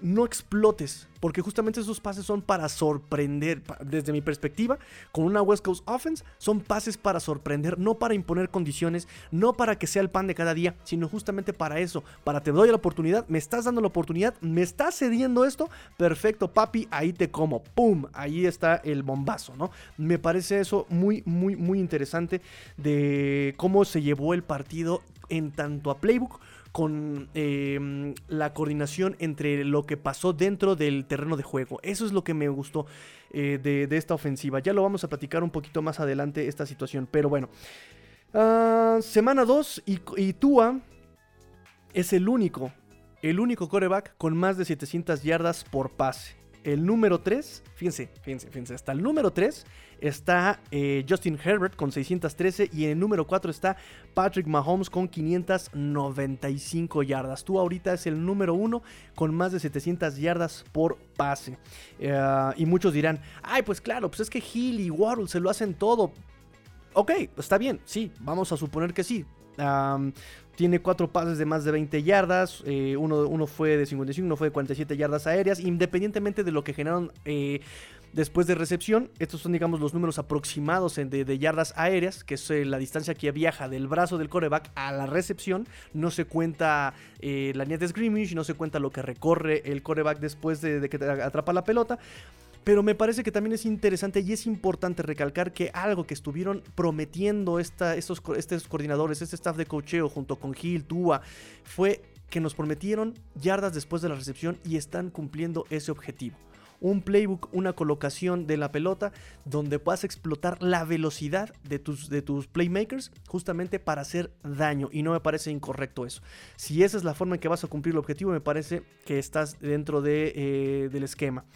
no explotes, porque justamente esos pases son para sorprender, desde mi perspectiva, con una West Coast Offense, son pases para sorprender, no para imponer condiciones, no para que sea el pan de cada día, sino justamente para eso, para te doy la oportunidad, me estás dando la oportunidad, me estás cediendo esto, perfecto, papi, ahí te como, ¡pum! Ahí está el bombazo, ¿no? Me parece eso muy, muy, muy interesante de cómo se llevó el partido en tanto a Playbook con em, la coordinación entre lo que pasó dentro del terreno de juego. Eso es lo que me gustó eh, de, esta ofensiva. Ya lo vamos a platicar un poquito más adelante esta situación. Pero bueno. Ah, semana 2 y, y Tua es el único, el único coreback con más de 700 yardas por pase. El número 3, fíjense, fíjense, fíjense, hasta el número 3 está eh, Justin Herbert con 613 y en el número 4 está Patrick Mahomes con 595 yardas. Tú ahorita es el número 1 con más de 700 yardas por pase. Eh, y muchos dirán, ay, pues claro, pues es que Hill y Waddle se lo hacen todo. Ok, está bien, sí, vamos a suponer que sí. Tiene cuatro pases de más de 20 yardas. Eh, uno, uno, fue de 55, uno fue de 47 yardas aéreas. Independientemente de lo que generaron Después de recepción, estos son, digamos, los números aproximados de, yardas aéreas, que es eh, la distancia que viaja del brazo del coreback a la recepción. No se cuenta eh, la línea de scrimmage, no se cuenta lo que recorre el coreback después de, que atrapa la pelota. Pero me parece que también es interesante y es importante recalcar que algo que estuvieron prometiendo esta, estos, estos coordinadores, este staff de cocheo junto con Gil, Tua, fue que nos prometieron yardas después de la recepción y están cumpliendo ese objetivo un playbook, una colocación de la pelota donde puedas explotar la velocidad de tus, de tus playmakers justamente para hacer daño y no me parece incorrecto eso. Si esa es la forma en que vas a cumplir el objetivo, me parece que estás dentro de, eh, del esquema.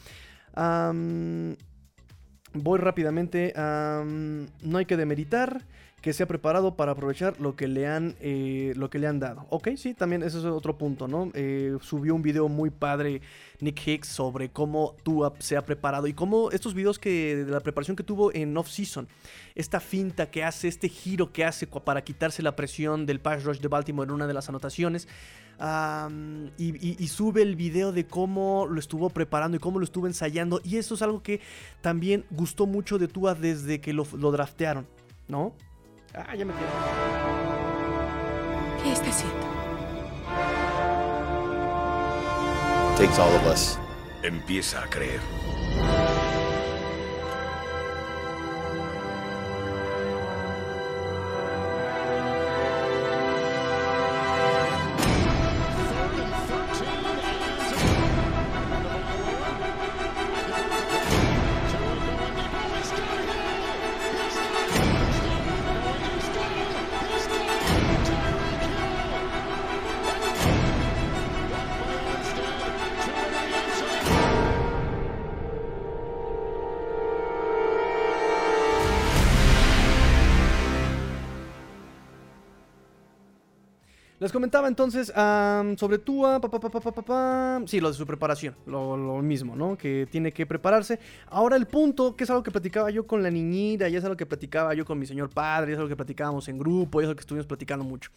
Voy rápidamente. no hay que demeritar que se ha preparado para aprovechar lo que le han, eh, lo que le han dado. Ok, sí, también ese es otro punto, ¿no? Eh, subió un video muy padre Nick Hicks sobre cómo Tua se ha preparado y cómo estos videos que de la preparación que tuvo en off-season, esta finta que hace, este giro que hace para quitarse la presión del pass rush de Baltimore en una de las anotaciones. y, sube el video de cómo lo estuvo preparando y cómo lo estuvo ensayando. Y eso es algo que también gustó mucho de Tua desde que lo, lo draftearon, ¿no? Ah, ya me quiero. ¿Qué está haciendo? Takes all of us. Empieza a creer. Comentaba entonces sobre Tua, sí, lo de su preparación, lo, mismo, ¿no? Que tiene que prepararse. Ahora el punto, que es algo que platicaba yo con la niñita, ya es algo que platicaba yo con mi señor padre, ya es algo que platicábamos en grupo, ya es algo que estuvimos platicando mucho.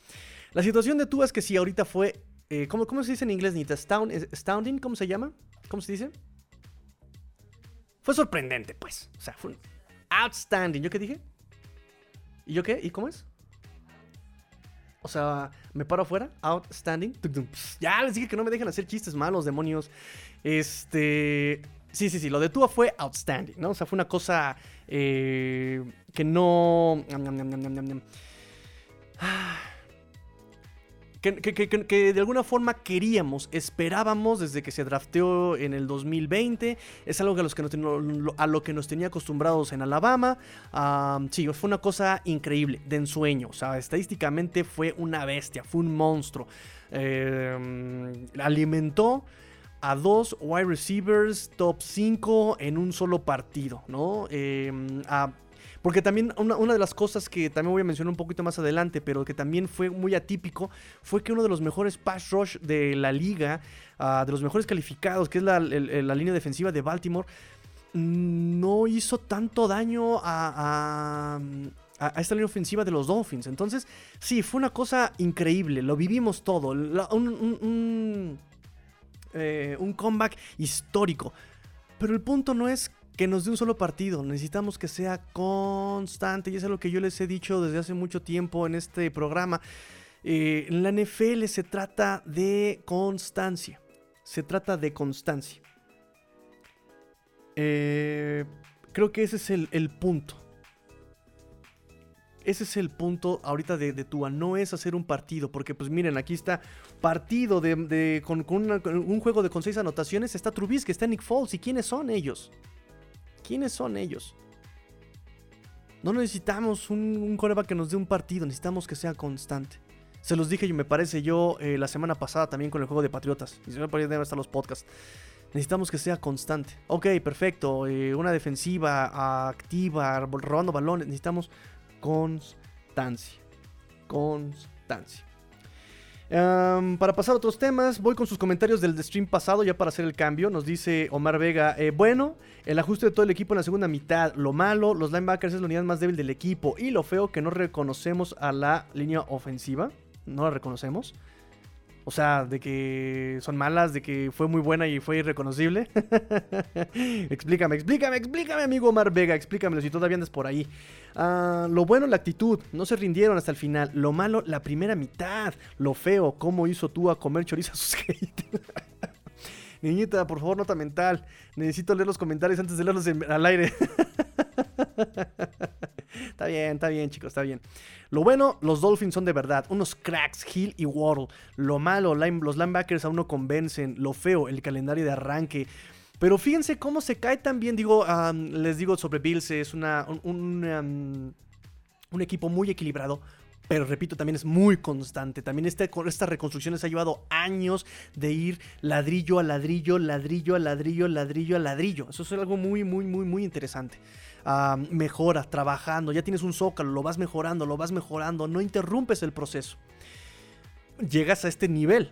La situación de Tua es que si ahorita fue, eh, ¿cómo, se dice en inglés, Nita? astounding, ¿cómo se llama? ¿Cómo se dice? Fue sorprendente, pues. O sea, fue outstanding. ¿Yo qué dije? ¿Y yo qué? ¿Y cómo es? O sea, me paro afuera, outstanding. Ya les dije que no me dejen hacer chistes malos, demonios. Este. Sí, sí, sí, lo de Tua fue outstanding, ¿no? O sea, fue una cosa eh, que no. Que, de alguna forma queríamos, esperábamos desde que se drafteó en el 2020. Es algo a, los que a lo que nos tenía acostumbrados en Alabama. sí, fue una cosa increíble, de ensueño. O sea, estadísticamente fue una bestia, fue un monstruo. Eh, alimentó a dos wide receivers top 5 en un solo partido, ¿no? Eh, a porque también una, de las cosas que también voy a mencionar un poquito más adelante, pero que también fue muy atípico, fue que uno de los mejores pass rush de la liga, ah, de los mejores calificados, que es la, línea defensiva de Baltimore, no hizo tanto daño a, a, esta línea ofensiva de los Dolphins. Entonces, sí, fue una cosa increíble, lo vivimos todo, un, eh, un comeback histórico. Pero el punto no es que nos dé un solo partido, necesitamos que sea constante y es lo que yo les he dicho desde hace mucho tiempo en este programa. Eh, en la NFL se trata de constancia, se trata de constancia. Eh, creo que ese es el, punto. Ese es el punto ahorita de, de, Tua. No es hacer un partido. Porque, pues miren, aquí está partido de, con, un juego de con seis anotaciones. Está Trubisky, está Nick Foles. ¿Y quiénes son ellos? ¿Quiénes son ellos? No necesitamos un, un coreback que nos dé un partido, necesitamos que sea constante. Se los dije, yo me parece yo, eh, la semana pasada también con el juego de Patriotas. Y si no, deben estar los podcasts. Necesitamos que sea constante. Ok, perfecto. Eh, una defensiva activa, robando balones. Necesitamos constancia. Constancia para pasar a otros temas, voy con sus comentarios del stream pasado ya para hacer el cambio. Nos dice Omar Vega, eh, bueno, el ajuste de todo el equipo en la segunda mitad. Lo malo, los linebackers es la unidad más débil del equipo. Y lo feo que no reconocemos a la línea ofensiva. No la reconocemos. O sea, de que son malas, de que fue muy buena y fue irreconocible. <laughs> explícame, explícame, explícame, amigo Omar Vega, explícamelo si todavía andas por ahí. Ah, lo bueno, la actitud, no se rindieron hasta el final. Lo malo, la primera mitad. Lo feo, cómo hizo tú a comer chorizo a sus <laughs> haters. Niñita, por favor, nota mental. Necesito leer los comentarios antes de leerlos al aire. <laughs> está bien, está bien, chicos, está bien. Lo bueno, los Dolphins son de verdad, unos cracks, Hill y Waddle. Lo malo, los linebackers aún no convencen. Lo feo, el calendario de arranque. Pero fíjense cómo se cae también, digo, les digo sobre Bills, es una, un, equipo muy equilibrado, pero repito, también es muy constante. También este, estas reconstrucciones ha llevado años de ir ladrillo a ladrillo, ladrillo a ladrillo, ladrillo a ladrillo. Eso es algo muy, muy, muy, muy interesante. Mejora, trabajando, ya tienes un zócalo, lo vas mejorando, lo vas mejorando, no interrumpes el proceso. Llegas a este nivel,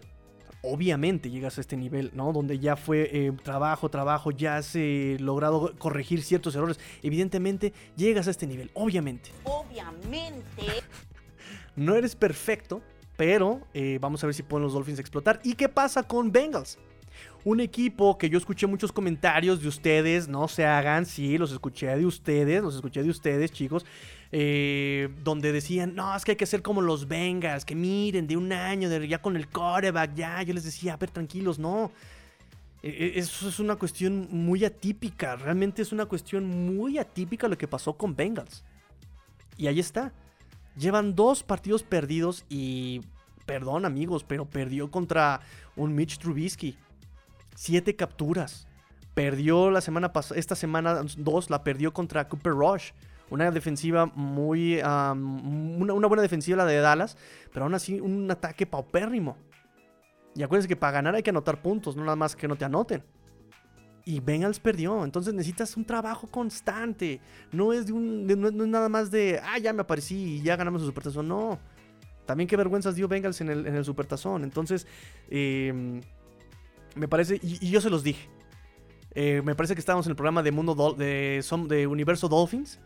obviamente llegas a este nivel, ¿no? Donde ya fue eh, trabajo, trabajo, ya has logrado corregir ciertos errores. Evidentemente, llegas a este nivel, obviamente. Obviamente. No eres perfecto, pero eh, vamos a ver si pueden los Dolphins explotar. ¿Y qué pasa con Bengals? Un equipo que yo escuché muchos comentarios de ustedes, no se hagan, sí, los escuché de ustedes, los escuché de ustedes, chicos, eh, donde decían, no, es que hay que ser como los Bengals, que miren, de un año, de, ya con el coreback, ya, yo les decía, a ver, tranquilos, no. E, e, eso es una cuestión muy atípica, realmente es una cuestión muy atípica lo que pasó con Bengals. Y ahí está. Llevan dos partidos perdidos y, perdón amigos, pero perdió contra un Mitch Trubisky. Siete capturas. Perdió la semana pasada, esta semana dos la perdió contra Cooper Rush. Una defensiva muy. una, buena defensiva la de Dallas, pero aún así un ataque paupérrimo. Y acuérdense que para ganar hay que anotar puntos, no nada más que no te anoten. Y Bengals perdió. Entonces necesitas un trabajo constante. No es, de un, no, es nada más de, ah, ya me aparecí y ya ganamos el supertazón. No. También qué vergüenzas dio Bengals en el, en el supertazón. Entonces, em, me parece, y, yo se los dije. Eh, me parece que estábamos en el programa de Mundo de, Universo Dolphins.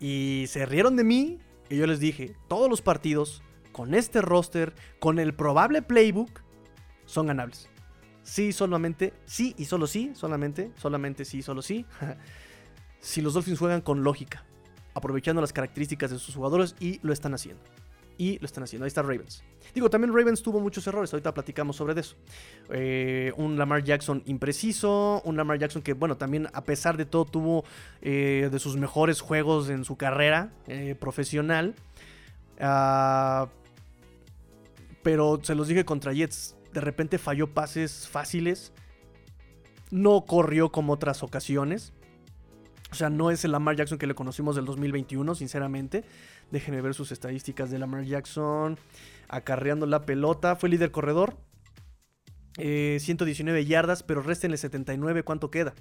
Y se rieron de mí. Y yo les dije, todos los partidos, con este roster, con el probable playbook, son ganables. Sí, solamente, sí y solo sí, solamente, solamente sí, solo sí. <laughs> si los Dolphins juegan con lógica, aprovechando las características de sus jugadores y lo están haciendo. Y lo están haciendo. Ahí está Ravens. Digo, también Ravens tuvo muchos errores. Ahorita platicamos sobre eso. Eh, un Lamar Jackson impreciso. Un Lamar Jackson que, bueno, también a pesar de todo tuvo eh, de sus mejores juegos en su carrera eh, profesional. Ah, pero se los dije contra Jets de repente falló pases fáciles. No corrió como otras ocasiones. O sea, no es el Lamar Jackson que le conocimos del 2021, sinceramente. Déjenme ver sus estadísticas de Lamar Jackson. Acarreando la pelota. Fue líder corredor. 119 eh, yardas, pero resten el 79. ¿Cuánto queda?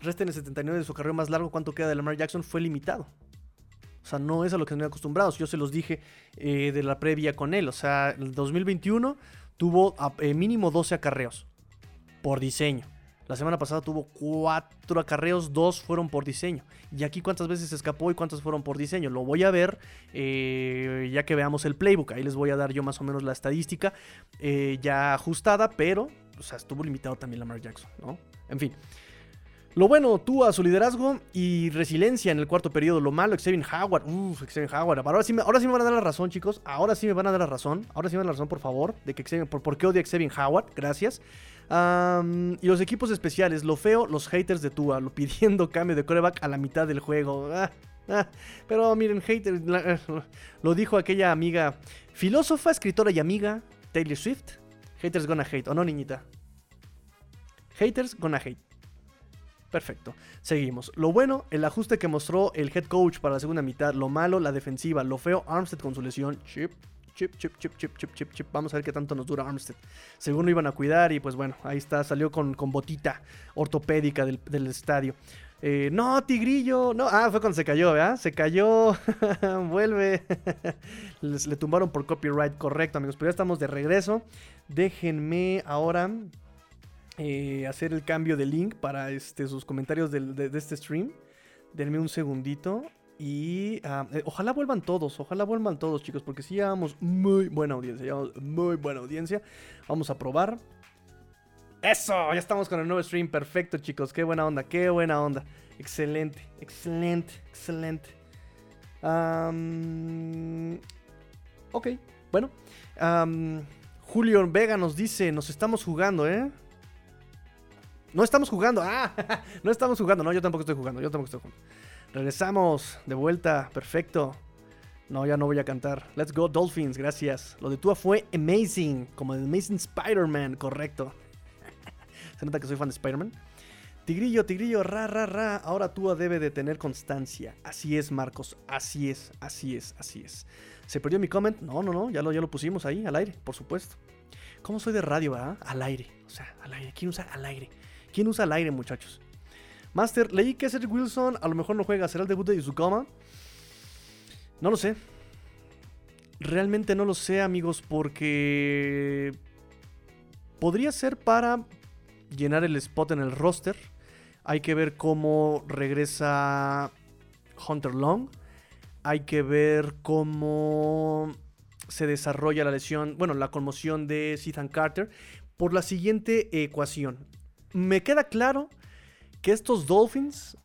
Resten el 79 de su carrera más largo. ¿Cuánto queda de Lamar Jackson? Fue limitado. O sea, no es a lo que están acostumbrados. Yo se los dije eh, de la previa con él. O sea, el 2021 tuvo eh, mínimo 12 acarreos por diseño. La semana pasada tuvo cuatro acarreos, dos fueron por diseño. Y aquí cuántas veces escapó y cuántas fueron por diseño. Lo voy a ver eh, ya que veamos el playbook. Ahí les voy a dar yo más o menos la estadística eh, ya ajustada, pero o sea, estuvo limitado también Lamar Jackson, ¿no? En fin. Lo bueno, tú a su liderazgo y resiliencia en el cuarto periodo. Lo malo, Xavier Howard. Uff, Xavier Howard. Ahora sí, me, ahora sí me van a dar la razón, chicos. Ahora sí me van a dar la razón. Ahora sí me van a dar la razón, por favor. De que Xavier, por, qué odia Xavier Howard. Gracias y los equipos especiales, lo feo, los haters de Tua, lo pidiendo <laughs> cambio de coreback a la mitad del juego. Ah, ah. pero miren, haters, lo dijo aquella amiga, filósofa, escritora y amiga, Taylor Swift. Haters gonna hate, ¿o no, niñita? Haters gonna hate. Perfecto. Seguimos. Lo bueno, el ajuste que mostró el head coach para la segunda mitad. Lo malo, la defensiva. Lo feo, Armstead con su lesión. Chip chip, chip, chip, chip, chip, chip, chip. Vamos a ver qué tanto nos dura Armstead. Según lo iban a cuidar y pues bueno, ahí está, salió con, botita ortopédica del, estadio. Eh, no, Tigrillo, no, ah, fue cuando se cayó, ¿verdad? Se cayó, <laughs> vuelve. <laughs> le tumbaron por copyright, correcto, amigos, pero ya estamos de regreso. Déjenme ahora eh, hacer el cambio de link para este, sus comentarios de este stream. Denme un segundito. Y ah, eh, ojalá vuelvan todos, ojalá vuelvan todos, chicos, porque si llevamos muy buena audiencia, llevamos muy buena audiencia. Vamos a probar. Eso, ya estamos con el nuevo stream, perfecto, chicos, qué buena onda, qué buena onda. Excelente, excelente, excelente. ok, bueno. Julio Vega nos dice, nos estamos jugando, ¿eh? No estamos jugando, ah, <laughs> no estamos jugando, no, yo tampoco estoy jugando, yo tampoco estoy jugando. Regresamos de vuelta, perfecto. No, ya no voy a cantar. Let's go Dolphins, gracias. Lo de Tua fue amazing, como el Amazing Spider-Man, correcto. <laughs> Se nota que soy fan de Spider-Man. Tigrillo, tigrillo, ra, ra, ra. Ahora Tua debe de tener constancia. Así es, Marcos. Así es, así es, así es. ¿Se perdió mi comment? No, no, no. Ya lo, ya lo pusimos ahí, al aire, por supuesto. ¿Cómo soy de radio, ah? Al aire. O sea, al aire. ¿Quién usa al aire? ¿Quién usa al aire, muchachos? Master, leí que Cedric Wilson a lo mejor no juega. ¿Será el debut de Yuzukama? No lo sé. Realmente no lo sé, amigos, porque podría ser para llenar el spot en el roster. Hay que ver cómo regresa Hunter Long. Hay que ver cómo se desarrolla la lesión, bueno, la conmoción de Ethan Carter por la siguiente ecuación. Me queda claro que estos Dolphins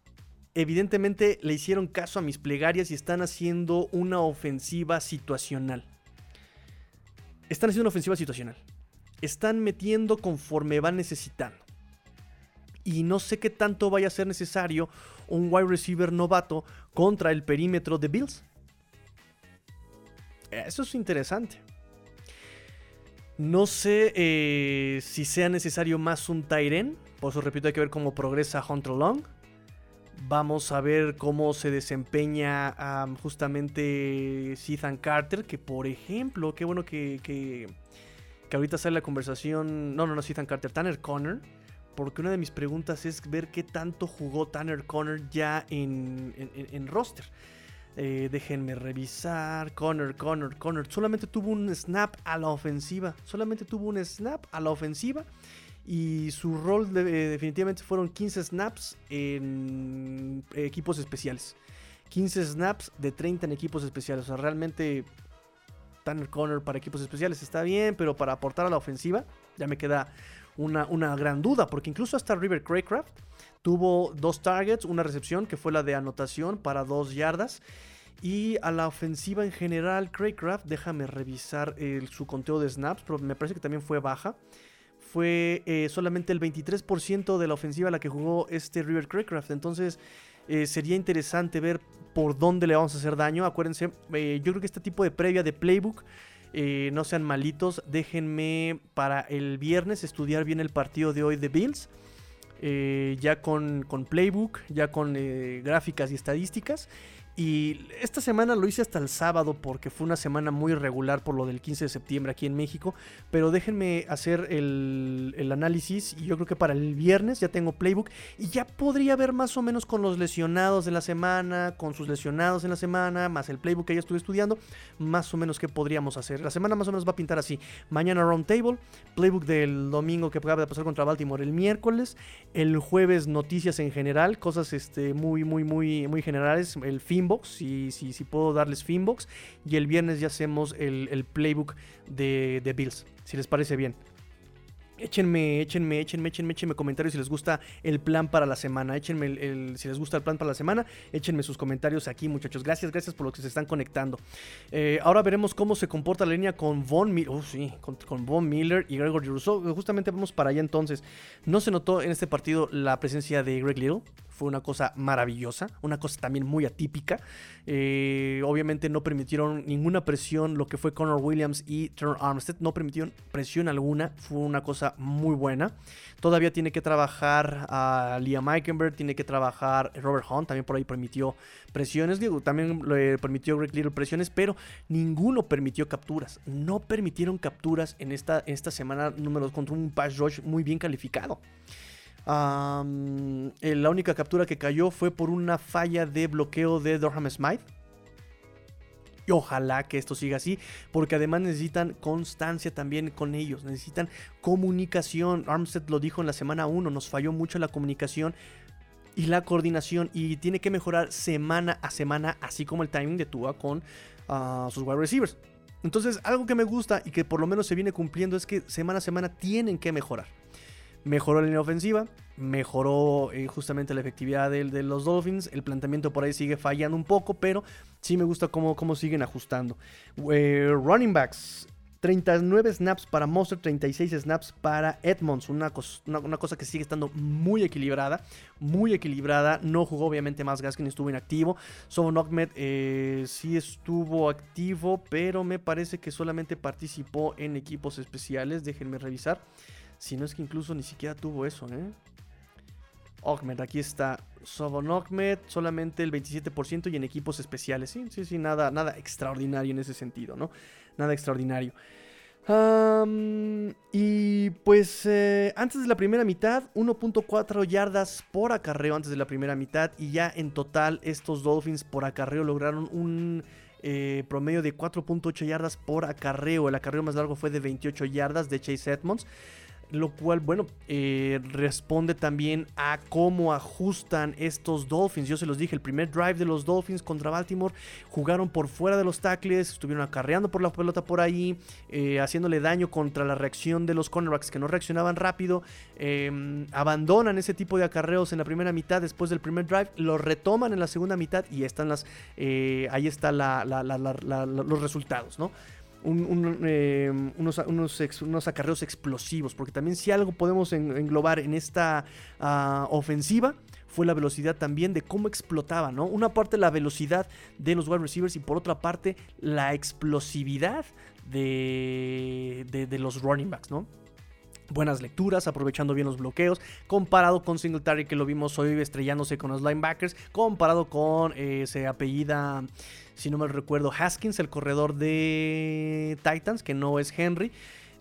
evidentemente le hicieron caso a mis plegarias y están haciendo una ofensiva situacional. Están haciendo una ofensiva situacional. Están metiendo conforme van necesitando. Y no sé qué tanto vaya a ser necesario un wide receiver novato contra el perímetro de Bills. Eso es interesante. No sé eh, si sea necesario más un Tyren por eso repito, hay que ver cómo progresa Hunter Long. Vamos a ver cómo se desempeña justamente Ethan Carter, que por ejemplo, qué bueno que, que, ahorita sale la conversación. No, no, no, Ethan Carter, Tanner Connor. Porque una de mis preguntas es ver qué tanto jugó Tanner Connor ya en, en, roster. Eh, déjenme revisar. Connor, Connor, Connor. Solamente tuvo un snap a la ofensiva. Solamente tuvo un snap a la ofensiva. Y su rol eh, definitivamente fueron 15 snaps en equipos especiales. 15 snaps de 30 en equipos especiales. O sea, realmente Tanner Connor para equipos especiales está bien, pero para aportar a la ofensiva ya me queda una, una gran duda. Porque incluso hasta River Craycraft tuvo dos targets, una recepción que fue la de anotación para dos yardas. Y a la ofensiva en general, Craycraft, déjame revisar su conteo de snaps, pero me parece que también fue baja fue eh, solamente el 23% de la ofensiva la que jugó este River Craycraft. Entonces eh, sería interesante ver por dónde le vamos a hacer daño. Acuérdense, eh, yo creo que este tipo de previa de playbook, no sean malitos. Déjenme para el viernes estudiar bien el partido de hoy de Bills. ya con, con, playbook, ya con gráficas y estadísticas. Y esta semana lo hice hasta el sábado porque fue una semana muy irregular por lo del 15 de septiembre aquí en México. Pero déjenme hacer el, análisis y yo creo que para el viernes ya tengo playbook y ya podría ver más o menos con los lesionados de la semana, con sus lesionados en la semana, más el playbook que ya estuve estudiando, más o menos qué podríamos hacer. La semana más o menos va a pintar así. Mañana round table, playbook del domingo que acaba de pasar contra Baltimore el miércoles, el jueves noticias en general, cosas este, muy, muy, muy, muy generales, el fin si, si, si puedo darles Finbox. Y el viernes ya hacemos el, playbook de, de Bills, si les parece bien. Échenme, échenme, échenme, échenme, échenme comentarios si les gusta el plan para la semana. Échenme el, si les gusta el plan para la semana. Échenme sus comentarios aquí, muchachos. Gracias, gracias por lo que se están conectando. Eh, ahora veremos cómo se comporta la línea con Von Miller. Oh, sí, con, Von Miller y Gregory Rousseau. Justamente vamos para allá entonces. No se notó en este partido la presencia de Greg Little fue una cosa maravillosa, una cosa también muy atípica. Eh, obviamente no permitieron ninguna presión lo que fue Connor Williams y Turner Armstead, no permitieron presión alguna, fue una cosa muy buena. Todavía tiene que trabajar a Liam Eikenberg, tiene que trabajar Robert Hunt, también por ahí permitió presiones, también le permitió Greg Little presiones, pero ninguno permitió capturas. No permitieron capturas en esta, esta semana número contra un pass rush muy bien calificado. Eh, la única captura que cayó fue por una falla de bloqueo de Durham Smythe. Y ojalá que esto siga así, porque además necesitan constancia también con ellos, necesitan comunicación. Armstead lo dijo en la semana 1, nos falló mucho la comunicación y la coordinación y tiene que mejorar semana a semana, así como el timing de Tua con ah, sus wide receivers. Entonces, algo que me gusta y que por lo menos se viene cumpliendo es que semana a semana tienen que mejorar mejoró la línea ofensiva, mejoró eh, justamente la efectividad de, los Dolphins. El planteamiento por ahí sigue fallando un poco, pero sí me gusta cómo, cómo siguen ajustando. Eh, running backs. 39 snaps para Monster, 36 snaps para Edmonds. Una, una, cosa que sigue estando muy equilibrada. Muy equilibrada. No jugó obviamente más Gaskin, estuvo inactivo. Sobon Ahmed eh, sí estuvo activo, pero me parece que solamente participó en equipos especiales. Déjenme revisar. Si no es que incluso ni siquiera tuvo eso, ¿eh? Ahmed, aquí está. Sobon Ahmed, solamente el 27% y en equipos especiales. Sí, sí, sí, nada, nada extraordinario en ese sentido, ¿no? Nada extraordinario. y pues eh, antes de la primera mitad, 1.4 yardas por acarreo antes de la primera mitad. Y ya en total estos Dolphins por acarreo lograron un eh, promedio de 4.8 yardas por acarreo. El acarreo más largo fue de 28 yardas de Chase Edmonds lo cual, bueno, eh, responde también a cómo ajustan estos Dolphins. Yo se los dije, el primer drive de los Dolphins contra Baltimore jugaron por fuera de los tackles, estuvieron acarreando por la pelota por ahí, eh, haciéndole daño contra la reacción de los cornerbacks que no reaccionaban rápido, em, abandonan ese tipo de acarreos en la primera mitad después del primer drive, lo retoman en la segunda mitad y están las, eh, ahí están los resultados, ¿no? Eh, unos, unos, acarreos explosivos, porque también si algo podemos englobar en esta ah, ofensiva fue la velocidad también de cómo explotaba, ¿no? Una parte la velocidad de los wide receivers y por otra parte la explosividad de, de, los running backs, ¿no? buenas lecturas, aprovechando bien los bloqueos, comparado con Singletary que lo vimos hoy estrellándose con los linebackers, comparado con eh, ese apellida si no me recuerdo, Haskins, el corredor de Titans, que no es Henry.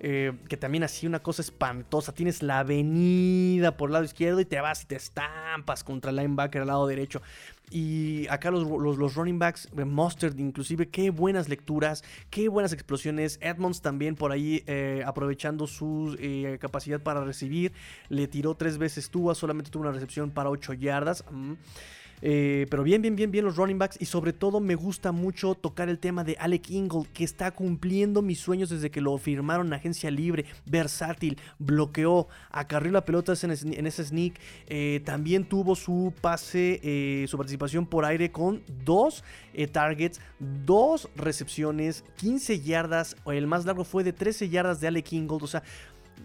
Eh, que también hacía una cosa espantosa. Tienes la avenida por el lado izquierdo y te vas y te estampas contra el linebacker al lado derecho. Y acá los, los, running backs, eh, Mustard inclusive, qué buenas lecturas, qué buenas explosiones. Edmonds también por ahí eh, aprovechando su capacidad para recibir. Le tiró tres veces Tua, solamente tuvo una recepción para 8 yardas. Mm. Eh, pero bien, bien, bien, bien los running backs. Y sobre todo me gusta mucho tocar el tema de Alec Ingle, que está cumpliendo mis sueños desde que lo firmaron en agencia libre. Versátil, bloqueó, acarrió la pelota en, ese sneak. Eh, también tuvo su pase, eh, su participación por aire con dos targets, dos recepciones, 15 yardas. El más largo fue de 13 yardas de Alec Ingold. O sea,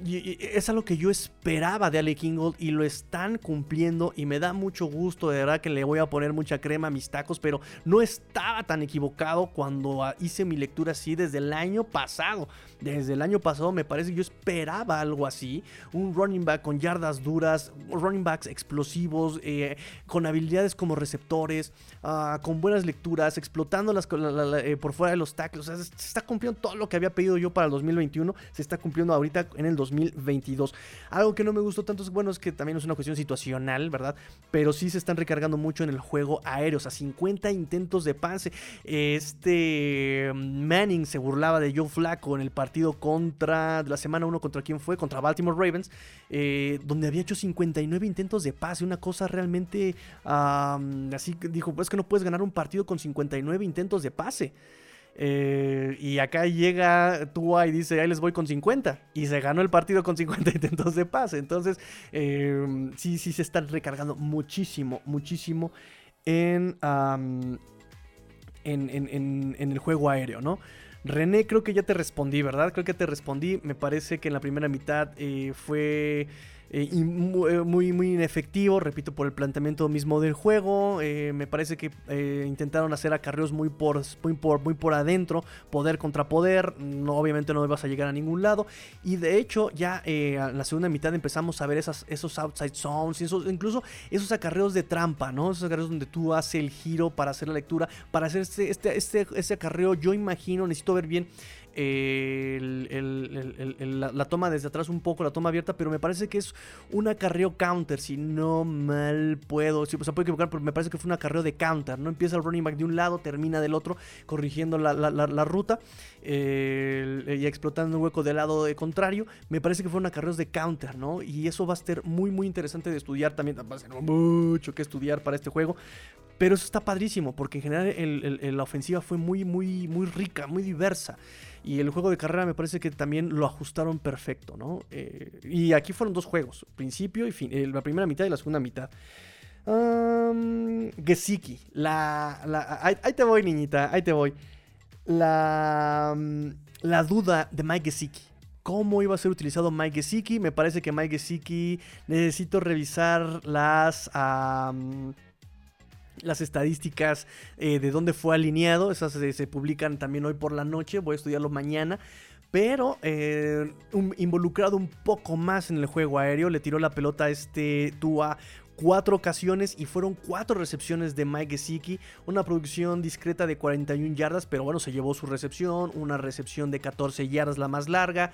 es algo que yo esperaba de Ale Kingold y lo están cumpliendo y me da mucho gusto, de verdad que le voy a poner mucha crema a mis tacos, pero no estaba tan equivocado cuando ah, hice mi lectura así desde el año pasado. Desde el año pasado me parece que yo esperaba algo así, un running back con yardas duras, running backs explosivos, eh, con habilidades como receptores, ah, con buenas lecturas, explotando las, eh, por fuera de los tackles. O sea, se está cumpliendo todo lo que había pedido yo para el 2021, se está cumpliendo ahorita en el 2022. Algo que no me gustó tanto es, bueno, es que también es una cuestión situacional, ¿verdad? Pero sí se están recargando mucho en el juego aéreo, o sea, 50 intentos de pase. Este mm, Manning se burlaba de Joe Flacco en el partido contra, la semana 1 contra quién fue, contra Baltimore Ravens, eh, donde había hecho 59 intentos de pase, una cosa realmente así, dijo, pues que no puedes ganar un partido con 59 intentos de pase. Eh, y acá llega Tua y dice, ahí les voy con 50. Y se ganó el partido con 50 intentos de pase. Entonces, eh, sí, sí se están recargando muchísimo, muchísimo en, en, el juego aéreo, ¿no? René, creo que ya te respondí, ¿verdad? Creo que te respondí. Me parece que en la primera mitad eh, fue eh, eh, muy, muy, inefectivo, repito, por el planteamiento mismo del juego. Eh, me parece que intentaron hacer acarreos muy por, muy, por, muy por adentro, poder contra poder. No, obviamente no vas a llegar a ningún lado. Y de hecho, ya en la segunda mitad empezamos a ver esas, esos outside zones, incluso esos acarreos de trampa, ¿no? Esos acarreos donde tú haces el giro para hacer la lectura, para hacer este, este, este, este acarreo. Yo imagino, necesito ver bien la, toma desde atrás un poco, la toma abierta, pero me parece que es un acarreo counter, si no mal puedo, si, o sea, puedo equivocar, pero me parece que fue un acarreo de counter, ¿no? Empieza el running back de un lado, termina del otro, corrigiendo la, ruta y explotando el hueco del lado contrario, me parece que fue un acarreo de counter, ¿no? Y eso va a ser muy, muy interesante de estudiar también, va a ser mucho que estudiar para este juego, pero eso está padrísimo, porque en general la ofensiva fue muy, muy, muy rica, muy diversa. Y el juego de carrera me parece que también lo ajustaron perfecto, ¿no? Eh, y aquí fueron dos juegos, principio y fin, eh, la primera mitad y la segunda mitad. Um, Gesicki, la, ahí, te voy, niñita, ahí te voy. La, la duda de Mike Gesicki. ¿Cómo iba a ser utilizado Mike Gesicki? Me parece que Mike Gesicki necesito revisar las las estadísticas eh, de dónde fue alineado. Esas se, publican también hoy por la noche. Voy a estudiarlo mañana. Pero eh, involucrado un poco más en el juego aéreo. Le tiró la pelota a este Tua cuatro ocasiones y fueron cuatro recepciones de Mike Gesicki. Una producción discreta de 41 yardas, pero bueno, se llevó su recepción. Una recepción de 14 yardas, la más larga.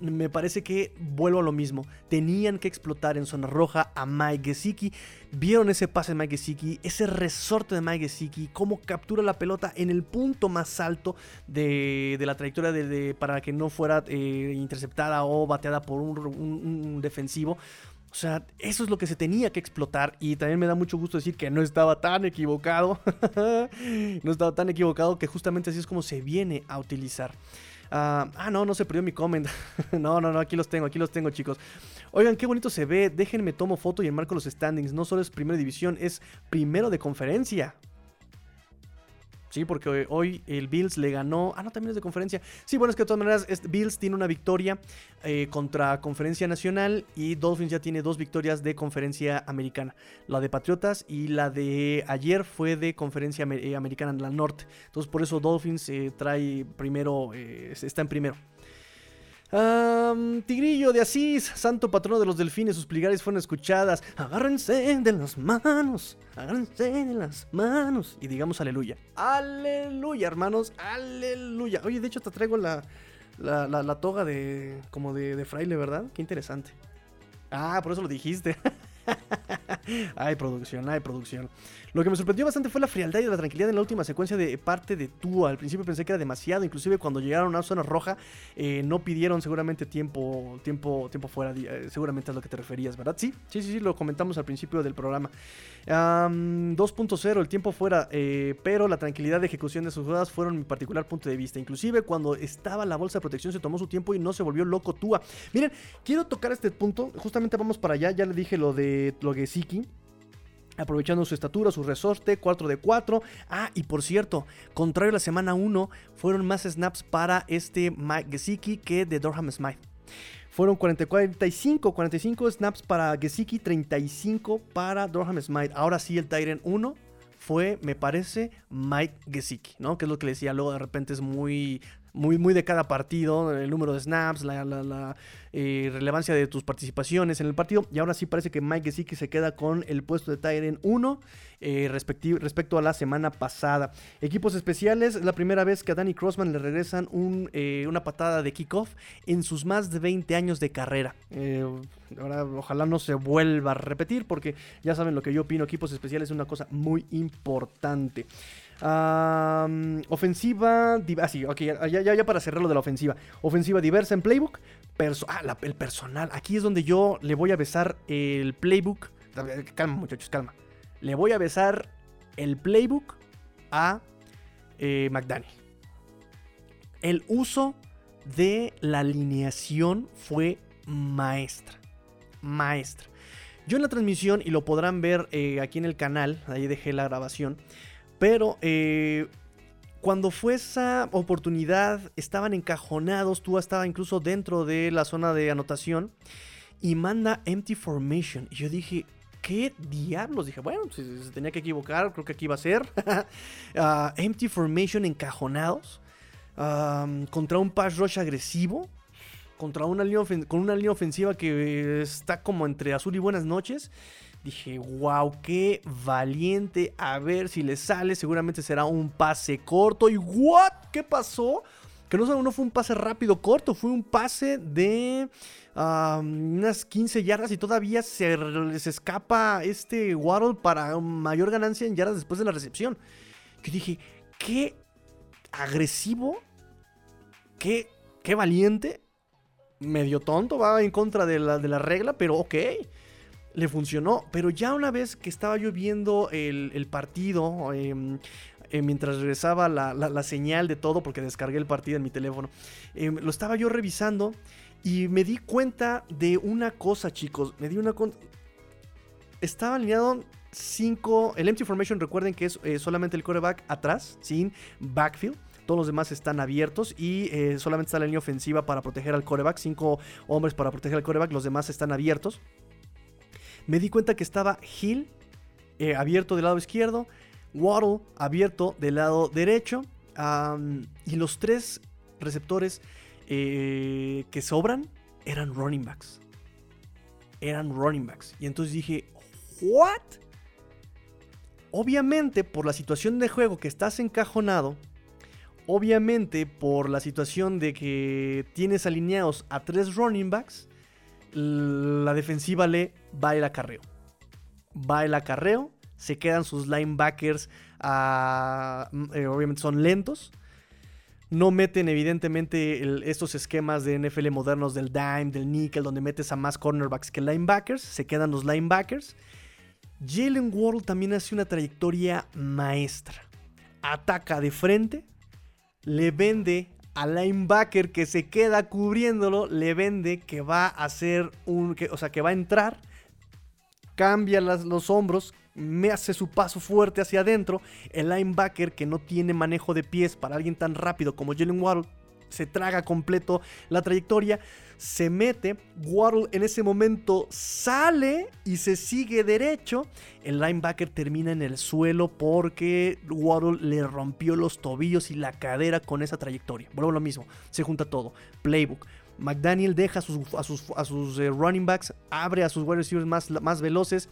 me parece que vuelvo a lo mismo. Tenían que explotar en zona roja a Mike Gesicki. Vieron ese pase de Mike Gesicki, ese resorte de Mike Gesicki, cómo captura la pelota en el punto más alto de, la trayectoria de, para que no fuera eh, interceptada o bateada por un defensivo. O sea, eso es lo que se tenía que explotar y también me da mucho gusto decir que no estaba tan equivocado. <laughs> no estaba tan equivocado que justamente así es como se viene a utilizar. ah, ah no, no se perdió mi comment. <laughs> no, no, no, aquí los tengo, aquí los tengo, chicos. Oigan, qué bonito se ve. Déjenme tomo foto y enmarco los standings. No solo es primera división, es primero de conferencia. Sí, porque hoy el Bills le ganó. Ah, no, también es de conferencia. Sí, bueno, es que de todas maneras, Bills tiene una victoria eh, contra Conferencia Nacional y Dolphins ya tiene dos victorias de Conferencia Americana. La de Patriotas y la de ayer fue de Conferencia eh, Americana la Norte. Entonces, por eso Dolphins eh, trae primero, está en primero tigrillo de Asís, santo patrono de los delfines, sus plegarias fueron escuchadas. Agárrense de las manos, agárrense de las manos. Y digamos aleluya. Aleluya, hermanos, aleluya. Oye, de hecho te traigo la, la, toga de como de, de fraile, ¿verdad? Qué interesante. Ah, por eso lo dijiste. <laughs> hay producción, hay producción. Lo que me sorprendió bastante fue la frialdad y la tranquilidad en la última secuencia de parte de Tua. Al principio pensé que era demasiado, inclusive cuando llegaron a zona roja eh, no pidieron seguramente tiempo, tiempo, tiempo fuera. Eh, seguramente a lo que te referías, ¿verdad? Sí, sí, sí, sí, lo comentamos al principio del programa. 2.0, el tiempo fuera, eh, pero la tranquilidad de ejecución de sus jugadas fueron mi particular punto de vista. Inclusive cuando estaba la bolsa de protección se tomó su tiempo y no se volvió loco Tua. Miren, quiero tocar este punto, justamente vamos para allá, ya le dije lo de lo. Aprovechando su estatura, su resorte, 4 de 4. Ah, y por cierto, contrario a la semana 1, fueron más snaps para este Mike Gesicki que de Dorham Smythe. Fueron 40, 45, 45 snaps para Gesicki, 35 para Durham Smite. Ahora sí, el Tyrant 1 fue, me parece, Mike Gesicki, ¿no? Que es lo que le decía, luego de repente es muy muy, muy de cada partido, el número de snaps, la, eh, relevancia de tus participaciones en el partido. Y ahora sí parece que Mike Gesicki se queda con el puesto de Tyren 1 eh, respecto a la semana pasada. Equipos especiales, la primera vez que a Danny Crossman le regresan un, eh, una patada de kickoff en sus más de 20 años de carrera. ahora ojalá no se vuelva a repetir porque ya saben lo que yo opino, equipos especiales es una cosa muy importante ofensiva. Ah, ok, ya, ya, para cerrar lo de la ofensiva. Ofensiva diversa en playbook. ah, el personal. Aquí es donde yo le voy a besar el playbook. Calma, muchachos, calma. Le voy a besar el playbook a eh, McDaniel. El uso de la alineación fue maestra. Maestra. Yo en la transmisión, y lo podrán ver eh, aquí en el canal, ahí dejé la grabación. Pero eh, cuando fue esa oportunidad, estaban encajonados, tú estaba incluso dentro de la zona de anotación y manda empty formation. Y yo dije, ¿qué diablos? Dije, bueno, si se tenía que equivocar, creo que aquí va a ser. <laughs> Ah, empty formation encajonados contra un pass rush agresivo. Contra una línea con una línea ofensiva que está como entre azul y buenas noches. Dije, wow, qué valiente. A ver si le sale. Seguramente será un pase corto. ¿Y what? ¿Qué pasó? Que no solo no fue un pase rápido corto, fue un pase de unas 15 yardas y todavía se les escapa este Waddle para mayor ganancia en yardas después de la recepción. Que dije, qué agresivo, qué, qué valiente, medio tonto, va en contra de la, de la regla, pero ok le funcionó. Pero ya una vez que estaba yo viendo el, partido, em, eh, mientras regresaba la, señal de todo, porque descargué el partido en mi teléfono, em, lo estaba yo revisando y me di cuenta de una cosa, chicos. Me di una... Estaba alineado 5... El empty formation, recuerden que es eh, solamente el coreback atrás, sin backfield. Todos los demás están abiertos y eh, solamente está la línea ofensiva para proteger al coreback. Cinco hombres para proteger al coreback. Los demás están abiertos me di cuenta que estaba Hill eh, abierto del lado izquierdo, Waddle abierto del lado derecho, y los tres receptores eh, que sobran eran running backs. Eran running backs. Y entonces dije, ¿what? Obviamente, por la situación de juego que estás encajonado, obviamente por la situación de que tienes alineados a tres running backs, la defensiva le va el acarreo. Va el acarreo, se quedan sus linebackers, ah, eh, obviamente son lentos. No meten evidentemente estos esquemas de NFL modernos del dime, del nickel, donde metes a más cornerbacks que linebackers. Se quedan los linebackers. Jalen Ward también hace una trayectoria maestra. Ataca de frente, le vende al linebacker que se queda cubriéndolo, le vende que va a hacer un. Que, o sea, que va a entrar, cambia los hombros, me hace su paso fuerte hacia adentro. El linebacker que no tiene manejo de pies para alguien tan rápido como Jalen Waddle se traga completo la trayectoria, se mete, Waddle en ese momento sale y se sigue derecho. El linebacker termina en el suelo porque Waddle le rompió los tobillos y la cadera con esa trayectoria. Vuelvo lo mismo, se junta todo. Playbook. McDaniel deja a sus, eh, running backs, abre a sus wide receivers más, más veloces.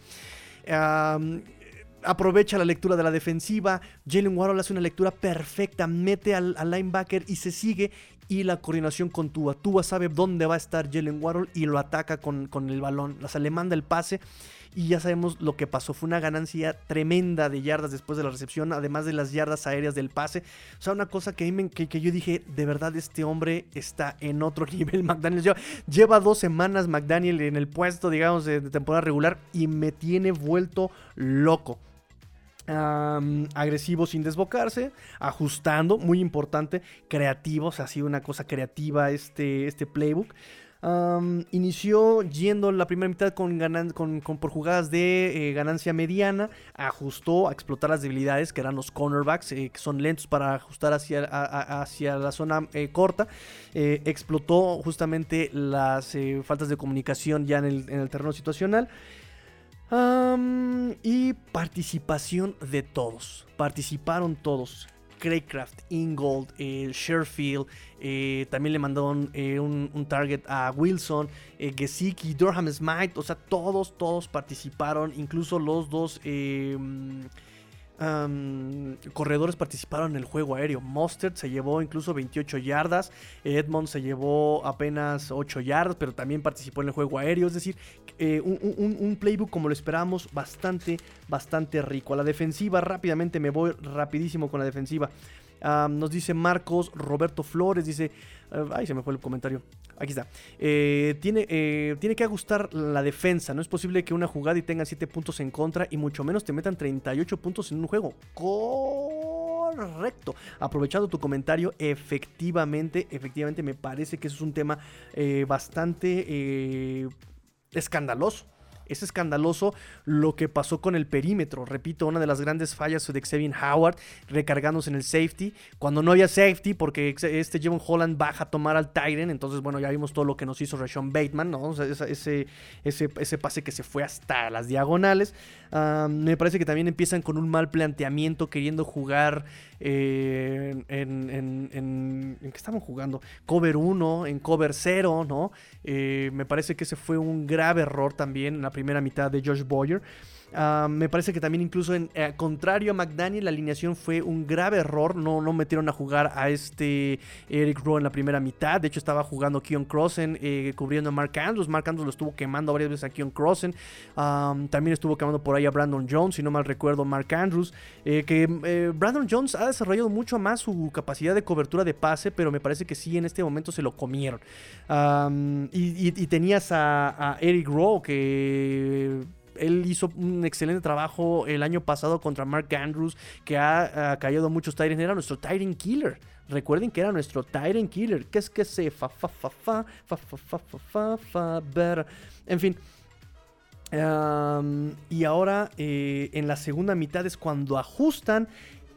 aprovecha la lectura de la defensiva. Jalen Waddle hace una lectura perfecta, mete al, linebacker y se sigue y la coordinación con Tua. Tua sabe dónde va a estar Jalen Waddle y lo ataca con, con el balón. O sea, le manda el pase y ya sabemos lo que pasó. Fue una ganancia tremenda de yardas después de la recepción, además de las yardas aéreas del pase. O sea, una cosa que, me, que, yo dije, de verdad este hombre está en otro <laughs> nivel. McDaniel lleva, lleva dos semanas McDaniel en el puesto, digamos, de temporada regular y me tiene vuelto loco agresivo sin desbocarse, ajustando, muy importante, creativo, o sea, ha sido una cosa creativa este, este playbook. inició yendo la primera mitad con, con, por jugadas de eh, ganancia mediana, ajustó a explotar las debilidades que eran los cornerbacks, eh, que son lentos para ajustar hacia, hacia la zona eh, corta. explotó justamente las faltas de comunicación ya en el terreno situacional. Y participación de todos. Participaron todos. Craycraft, Ingold, eh, Sherfield, eh, también le mandaron eh, un, target a Wilson, Gesicki, Durham Smite, o sea, todos, todos participaron, incluso los dos corredores participaron en el juego aéreo. Mustard se llevó incluso 28 yardas. Edmond se llevó apenas 8 yardas, pero también participó en el juego aéreo. Es decir, eh, un, playbook como lo esperábamos, bastante, bastante rico. A la defensiva, rápidamente me voy rapidísimo con la defensiva. Nos dice Marcos Roberto Flores, dice, eh, ay, se me fue el comentario. Aquí está. Eh, tiene, eh, tiene que ajustar la defensa. No es posible que una jugada y tenga 7 puntos en contra y mucho menos te metan 38 puntos en un juego. Correcto. Aprovechando tu comentario, efectivamente, efectivamente me parece que eso es un tema bastante escandaloso es escandaloso lo que pasó con el perímetro. Repito, una de las grandes fallas de Xavier Howard recargándose en el safety. Cuando no había safety, porque este Jevon Holland baja a tomar al Tyren. Entonces, bueno, ya vimos todo lo que nos hizo Rashawn Bateman, ¿no? ese, ese, ese, pase que se fue hasta las diagonales. me parece que también empiezan con un mal planteamiento, queriendo jugar eh, en, en, en, ¿en, qué estaban jugando? Cover 1, en cover 0, ¿no? Eh, me parece que ese fue un grave error también en la primera mitad de Josh Boyer. Ah, me parece que también incluso eh, contrario a McDaniel la alineación fue un grave error. No, no metieron a jugar a este Eric Rowe en la primera mitad. De hecho estaba jugando Keon Crossen eh, cubriendo a Mark Andrews. Mark Andrews lo estuvo quemando varias veces a Keon Crossen. también estuvo quemando por ahí a Brandon Jones, si no mal recuerdo Mark Andrews. Eh, que Brandon Jones ha desarrollado mucho más su capacidad de cobertura de pase, pero me parece que sí en este momento se lo comieron. y, tenías a Eric Rowe que él hizo un excelente trabajo el año pasado contra Mark Andrews, que ha, caído muchos Tyrants. Era nuestro Tyrant Killer. Recuerden que era nuestro Tyrant Killer. Que es que se fa fa fa fa fa fa fa fa fa fa En fin. y ahora en la segunda mitad es cuando ajustan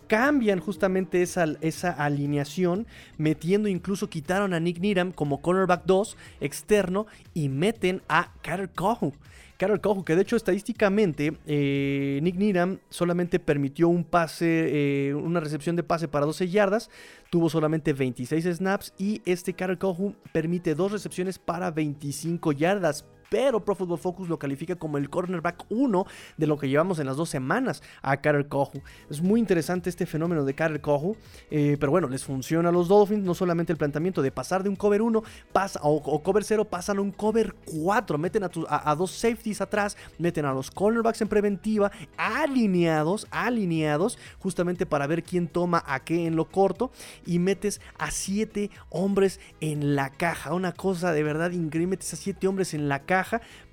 cambian justamente esa, esa, alineación, metiendo incluso quitaron a Nick Needham como cornerback 2 externo y meten a Carter Cohu. Carol Cojo, que de hecho estadísticamente eh, Nick Needham solamente permitió un pase, eh, una recepción de pase para 12 yardas, tuvo solamente 26 snaps y este Carol Cojo permite dos recepciones para 25 yardas pero Pro Football Focus lo califica como el cornerback 1 de lo que llevamos en las dos semanas a Carter Kohu. Es muy interesante este fenómeno de Carter Kohu, eh, pero bueno, les funciona a los Dolphins, no solamente el planteamiento de pasar de un cover 1 pasa, o, cover 0, pasan a un cover 4, meten a, a, dos safeties atrás, meten a los cornerbacks en preventiva, alineados, alineados, justamente para ver quién toma a qué en lo corto, y metes a 7 hombres en la caja, una cosa de verdad increíble, metes a 7 hombres en la caja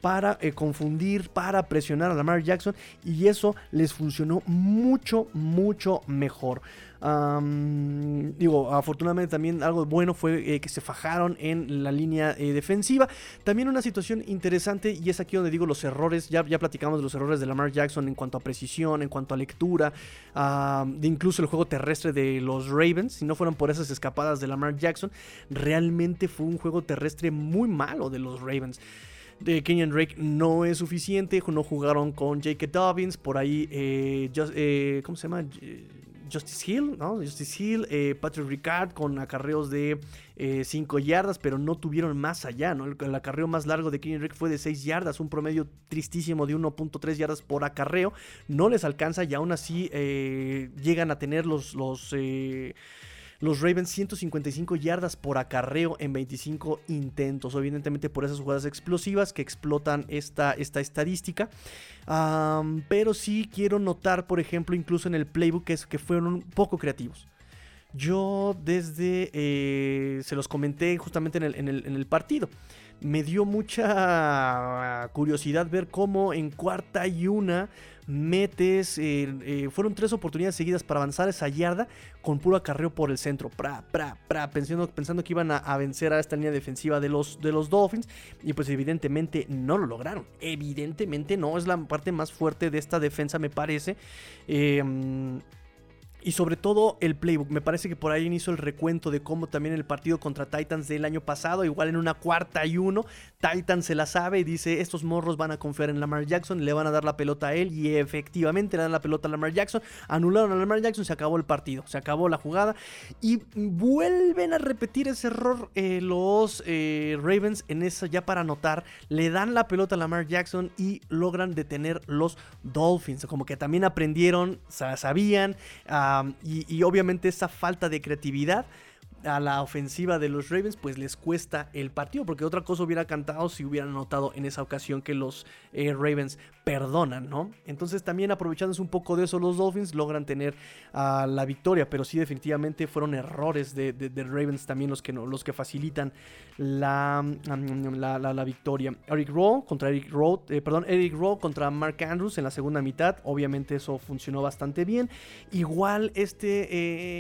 para eh, confundir, para presionar a Lamar Jackson y eso les funcionó mucho, mucho mejor. digo, afortunadamente también algo bueno fue eh, que se fajaron en la línea eh, defensiva. También una situación interesante, y es aquí donde digo los errores, ya, ya platicamos de los errores de Lamar Jackson en cuanto a precisión, en cuanto a lectura, de incluso el juego terrestre de los Ravens. Si no fueron por esas escapadas de Lamar Jackson, realmente fue un juego terrestre muy malo de los Ravens de Kenyan Drake no es suficiente. No jugaron con Jake Dobbins. Por ahí, eh, eh, ¿cómo se llama? Justice Hill, ¿no? Justice Hill, eh, Patrick Ricard con acarreos de 5 yardas, pero no tuvieron más allá, ¿no? El, acarreo más largo de Kenyan Drake fue de 6 yardas, un promedio tristísimo de 1.3 yardas por acarreo. No les alcanza y aún así llegan a tener los. los los Ravens 155 yardas por acarreo en 25 intentos. Evidentemente por esas jugadas explosivas que explotan esta, esta estadística. pero sí quiero notar, por ejemplo, incluso en el playbook, que, es, que fueron poco creativos yo desde, eh, se los comenté justamente en el, en el partido me dio mucha curiosidad ver cómo en cuarta y una metes, eh, eh, fueron tres oportunidades seguidas para avanzar esa yarda con puro acarreo por el centro, pensando, pensando que iban a, vencer a esta línea defensiva de los, de los Dolphins y pues evidentemente no lo lograron, evidentemente no, es la parte más fuerte de esta defensa me parece. Eh, y sobre todo el playbook. Me parece que por ahí hizo el recuento de cómo también el partido contra Titans del año pasado, igual en una cuarta y uno, Titans se la sabe y dice, estos morros van a confiar en Lamar Jackson, le van a dar la pelota a él y efectivamente le dan la pelota a Lamar Jackson, anularon a Lamar Jackson, se acabó el partido, se acabó la jugada y vuelven a repetir ese error eh, los eh, Ravens en esa ya para anotar, le dan la pelota a Lamar Jackson y logran detener los Dolphins, como que también aprendieron, sabían, y, obviamente esa falta de creatividad a la ofensiva de los Ravens, pues les cuesta el partido, porque otra cosa hubiera cantado si hubieran notado en esa ocasión que los eh, Ravens perdonan, ¿no? Entonces también aprovechándose un poco de eso, los Dolphins logran tener ah, la victoria, pero sí definitivamente fueron errores de, Ravens también los que, los que facilitan la, la, victoria. Eric Rowe contra Eric Rowe, eh, perdón, Eric Rowe contra Mark Andrews en la segunda mitad, obviamente eso funcionó bastante bien. Igual este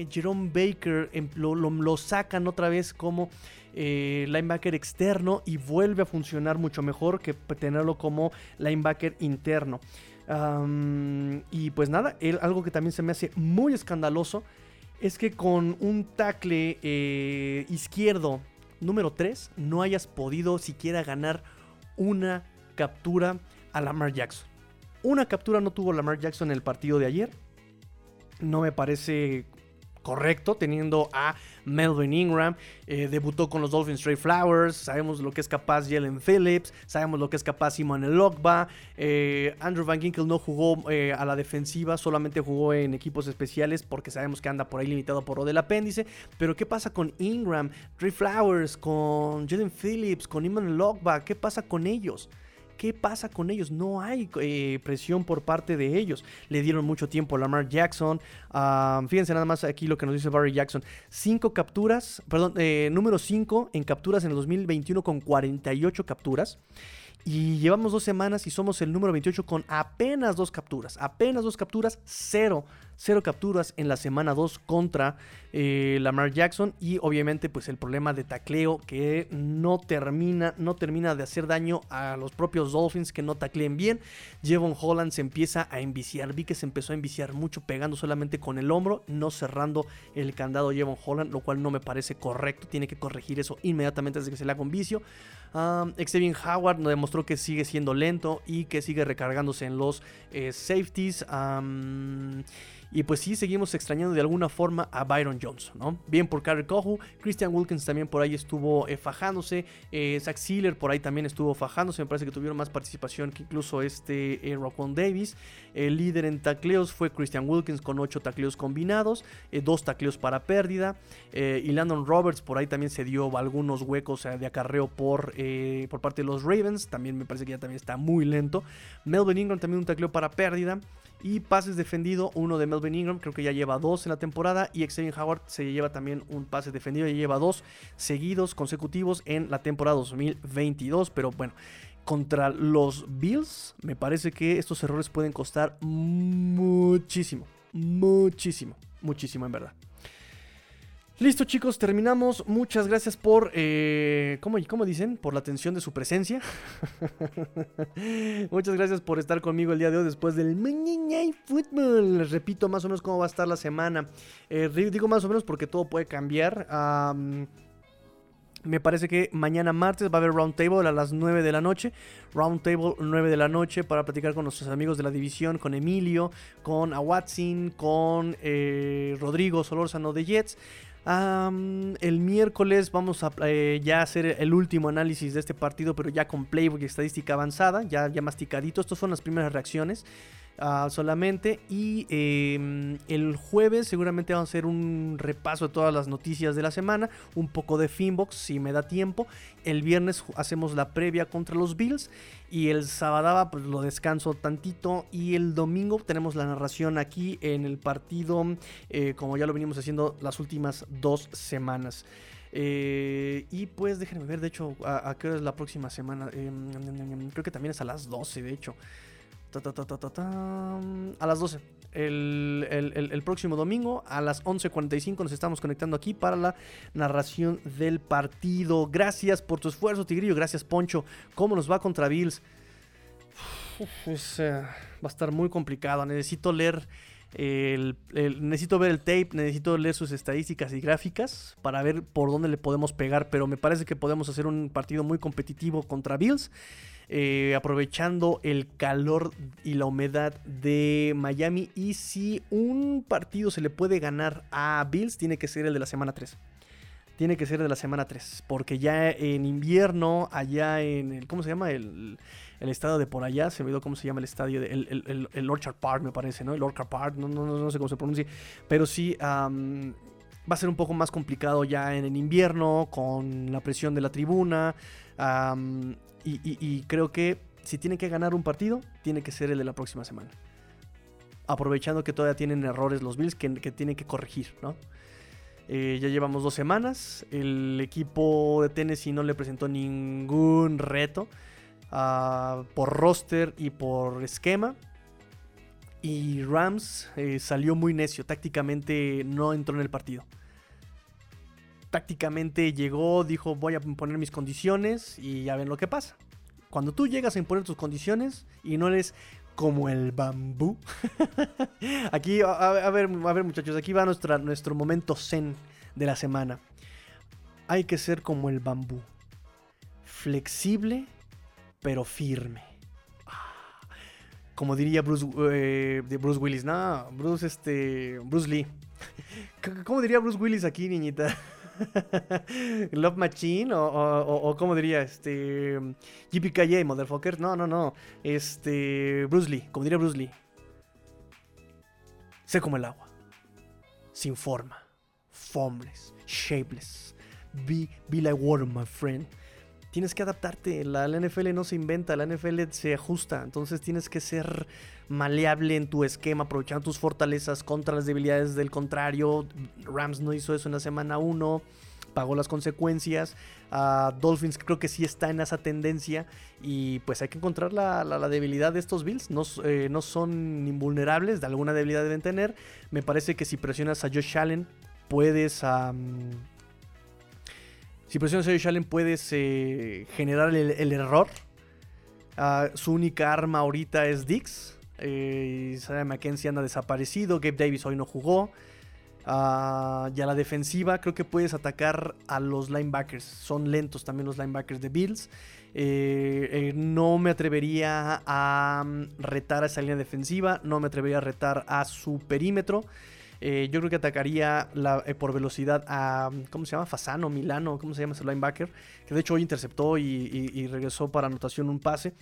eh, Jerome Baker lo, lo sacan otra vez como... Eh, linebacker externo y vuelve a funcionar mucho mejor que tenerlo como linebacker interno. y pues nada, algo que también se me hace muy escandaloso es que con un tackle eh, izquierdo número 3 no hayas podido siquiera ganar una captura a Lamar Jackson. Una captura no tuvo Lamar Jackson en el partido de ayer. No me parece correcto, teniendo a Melvin Ingram, eh, debutó con los Dolphins Trey Flowers, sabemos lo que es capaz Jalen Phillips, sabemos lo que es capaz Simon Elogba, eh, Andrew Van Ginkel no jugó eh, a la defensiva, solamente jugó en equipos especiales porque sabemos que anda por ahí limitado por lo del apéndice, pero ¿qué pasa con Ingram, Trey Flowers, con Jalen Phillips, con Iman Elogba? ¿Qué pasa con ellos? ¿Qué pasa con ellos? No hay eh, presión por parte de ellos. Le dieron mucho tiempo a Lamar Jackson. fíjense nada más aquí lo que nos dice Barry Jackson. Cinco capturas, perdón, eh, número 5 en capturas en el 2021 con 48 capturas. Y llevamos dos semanas y somos el número 28 con apenas dos capturas. Apenas dos capturas, cero Cero capturas en la semana 2 contra eh, Lamar Jackson. Y obviamente, pues el problema de tacleo que no termina, no termina de hacer daño a los propios Dolphins que no tacleen bien. Jevon Holland se empieza a enviciar. Vi que se empezó a enviciar mucho pegando solamente con el hombro, no cerrando el candado Jevon Holland, lo cual no me parece correcto. Tiene que corregir eso inmediatamente desde que se le haga un vicio. Um, Xavier Howard nos demostró que sigue siendo lento y que sigue recargándose en los eh, safeties. Y pues sí, seguimos extrañando de alguna forma a Byron Johnson, ¿no? Bien por Carrie Cohu, Christian Wilkins también por ahí estuvo eh, fajándose, eh, Zach Sealer por ahí también estuvo fajándose, me parece que tuvieron más participación que incluso este eh, Davis. El líder en tacleos fue Christian Wilkins con 8 tacleos combinados, 2 eh, tacleos para pérdida. y Landon Roberts por ahí también se dio algunos huecos de acarreo por, por parte de los Ravens, también me parece que ya también está muy lento. Melvin Ingram también un tacleo para pérdida. Y pases defendido, uno de Melvin Ingram, creo que ya lleva dos en la temporada. Y Xavier Howard se lleva también un pase defendido, y lleva dos seguidos consecutivos en la temporada 2022. Pero bueno, contra los Bills, me parece que estos errores pueden costar muchísimo, muchísimo, muchísimo en verdad. Listo chicos, terminamos. Muchas gracias por, eh, ¿cómo, ¿cómo, dicen? Por la atención de su presencia. <laughs> Muchas gracias por estar conmigo el día de hoy después del Fútbol. Les repito más o menos cómo va a estar la semana. Eh, digo más o menos porque todo puede cambiar. me parece que mañana martes va a haber Roundtable a las 9 de la noche. Roundtable 9 de la noche para platicar con nuestros amigos de la división, con Emilio, con Awatsin, con eh, Rodrigo Solórzano de Jets el miércoles vamos a eh, ya hacer el último análisis de este partido, pero ya con playbook y estadística avanzada, ya, ya masticadito. Estas son las primeras reacciones. Ah, solamente. Y em, el jueves seguramente vamos a hacer un repaso de todas las noticias de la semana. Un poco de Finbox si me da tiempo. El viernes hacemos la previa contra los Bills. Y el sábado pues lo descanso tantito. Y el domingo tenemos la narración aquí en el partido. eh, como ya lo venimos haciendo las últimas dos semanas. Eh, y pues déjenme ver, de hecho, a, qué hora es la próxima semana. Eh, creo que también es a las 12, de hecho. A las 12. El, el- el- próximo domingo a las 11.45 nos estamos conectando aquí para la narración del partido. Gracias por tu esfuerzo, Tigrillo. Gracias, Poncho. ¿Cómo nos va contra Bills? Eh, va a estar muy complicado. Necesito leer el- necesito ver el tape, necesito leer sus estadísticas y gráficas para ver por dónde le podemos pegar, pero me parece que podemos hacer un partido muy competitivo contra Bills, eh, aprovechando el calor y la humedad de Miami. Y si un partido se le puede ganar a Bills, tiene que ser el de la semana 3. Tiene que ser de la semana 3, porque ya en invierno, allá en el, ¿cómo se llama? El, el estadio de por allá, se me olvidó cómo se llama el estadio, de- el, el- Orchard Park me parece, ¿no? El Orchard Park, no, no, no, sé cómo se pronuncia, pero sí va a ser un poco más complicado ya en el invierno, con la presión de la tribuna, am, y, creo que si tiene que ganar un partido, tiene que ser el de la próxima semana. Aprovechando que todavía tienen errores los Bills que, que tienen que corregir, ¿no? Eh, ya llevamos dos semanas. El equipo de Tennessee no le presentó ningún reto ah, por roster y por esquema. Y Rams eh, salió muy necio. Tácticamente no entró en el partido. Tácticamente llegó, dijo voy a imponer mis condiciones y ya ven lo que pasa. Cuando tú llegas a imponer tus condiciones y no eres como el bambú. <laughs> aquí, a, ver, a ver muchachos, aquí va nuestro momento zen de la semana. Hay que ser como el bambú. Flexible, pero firme. Como diría Bruce, eh, de Bruce Willis, no, Bruce, este, Bruce Lee. <laughs> ¿Cómo diría Bruce Willis aquí, niñita? <laughs> <laughs> Love Machine o, o, o- o cómo diría este JPKJ, motherfucker. No, no, no. Este Bruce Lee, como diría Bruce Lee. Sé como el agua. Sin forma. Formless. Shapeless. Be, be like water, my friend. Tienes que adaptarte. La, NFL no se inventa, la NFL se ajusta. Entonces tienes que ser maleable en tu esquema, aprovechando tus fortalezas contra las debilidades del contrario. Rams no hizo eso en la semana 1, pagó las consecuencias. Ah, Dolphins creo que sí está en esa tendencia y pues hay que encontrar la, debilidad de estos Bills. No, eh, no son invulnerables, de alguna debilidad deben tener. Me parece que si presionas a Josh Allen puedes... am, si presionas a Josh Allen puedes generar el, error. Ah, su única arma ahorita es Dix. Eh, Isaiah McKenzie anda desaparecido. Gabe Davis hoy no jugó. Ah, y a la defensiva creo que puedes atacar a los linebackers. Son lentos también los linebackers de Bills. Eh, eh, no me atrevería a mm, retar a esa línea defensiva. No me atrevería a retar a su perímetro. Eh, yo creo que atacaría eh, por velocidad a. ¿Cómo se llama? Fasano, Milano, ¿cómo se llama ese linebacker? Que de hecho hoy interceptó y, regresó para anotación un pase.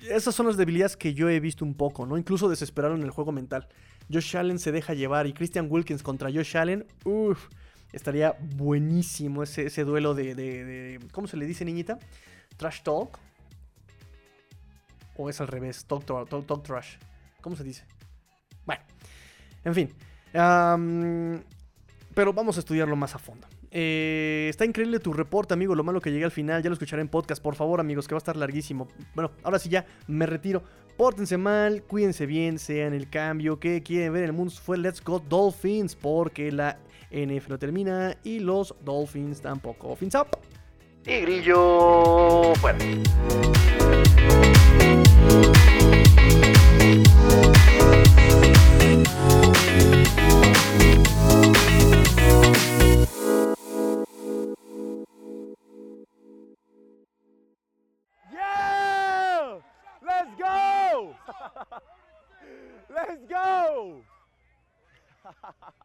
Esas son las debilidades que yo he visto un poco, ¿no? Incluso desesperaron el juego mental. Josh Allen se deja llevar y Christian Wilkins contra Josh Allen, uff, estaría buenísimo ese, duelo de, de- ¿Cómo se le dice, niñita? ¿Trash talk? ¿O es al revés? Talk, talk- talk trash. ¿Cómo se dice? Bueno, en fin. pero vamos a estudiarlo más a fondo. Eh, está increíble tu reporte, amigo. Lo malo que llegué al final, ya lo escucharé en podcast. Por favor, amigos, que va a estar larguísimo. Bueno, ahora sí ya me retiro. Pórtense mal, cuídense bien, sean el cambio que quieren ver en el mundo. Fue Let's Go Dolphins, porque la NFL no termina y los Dolphins tampoco. Fins up. Y grillo fuera. <laughs> Let's go! <laughs>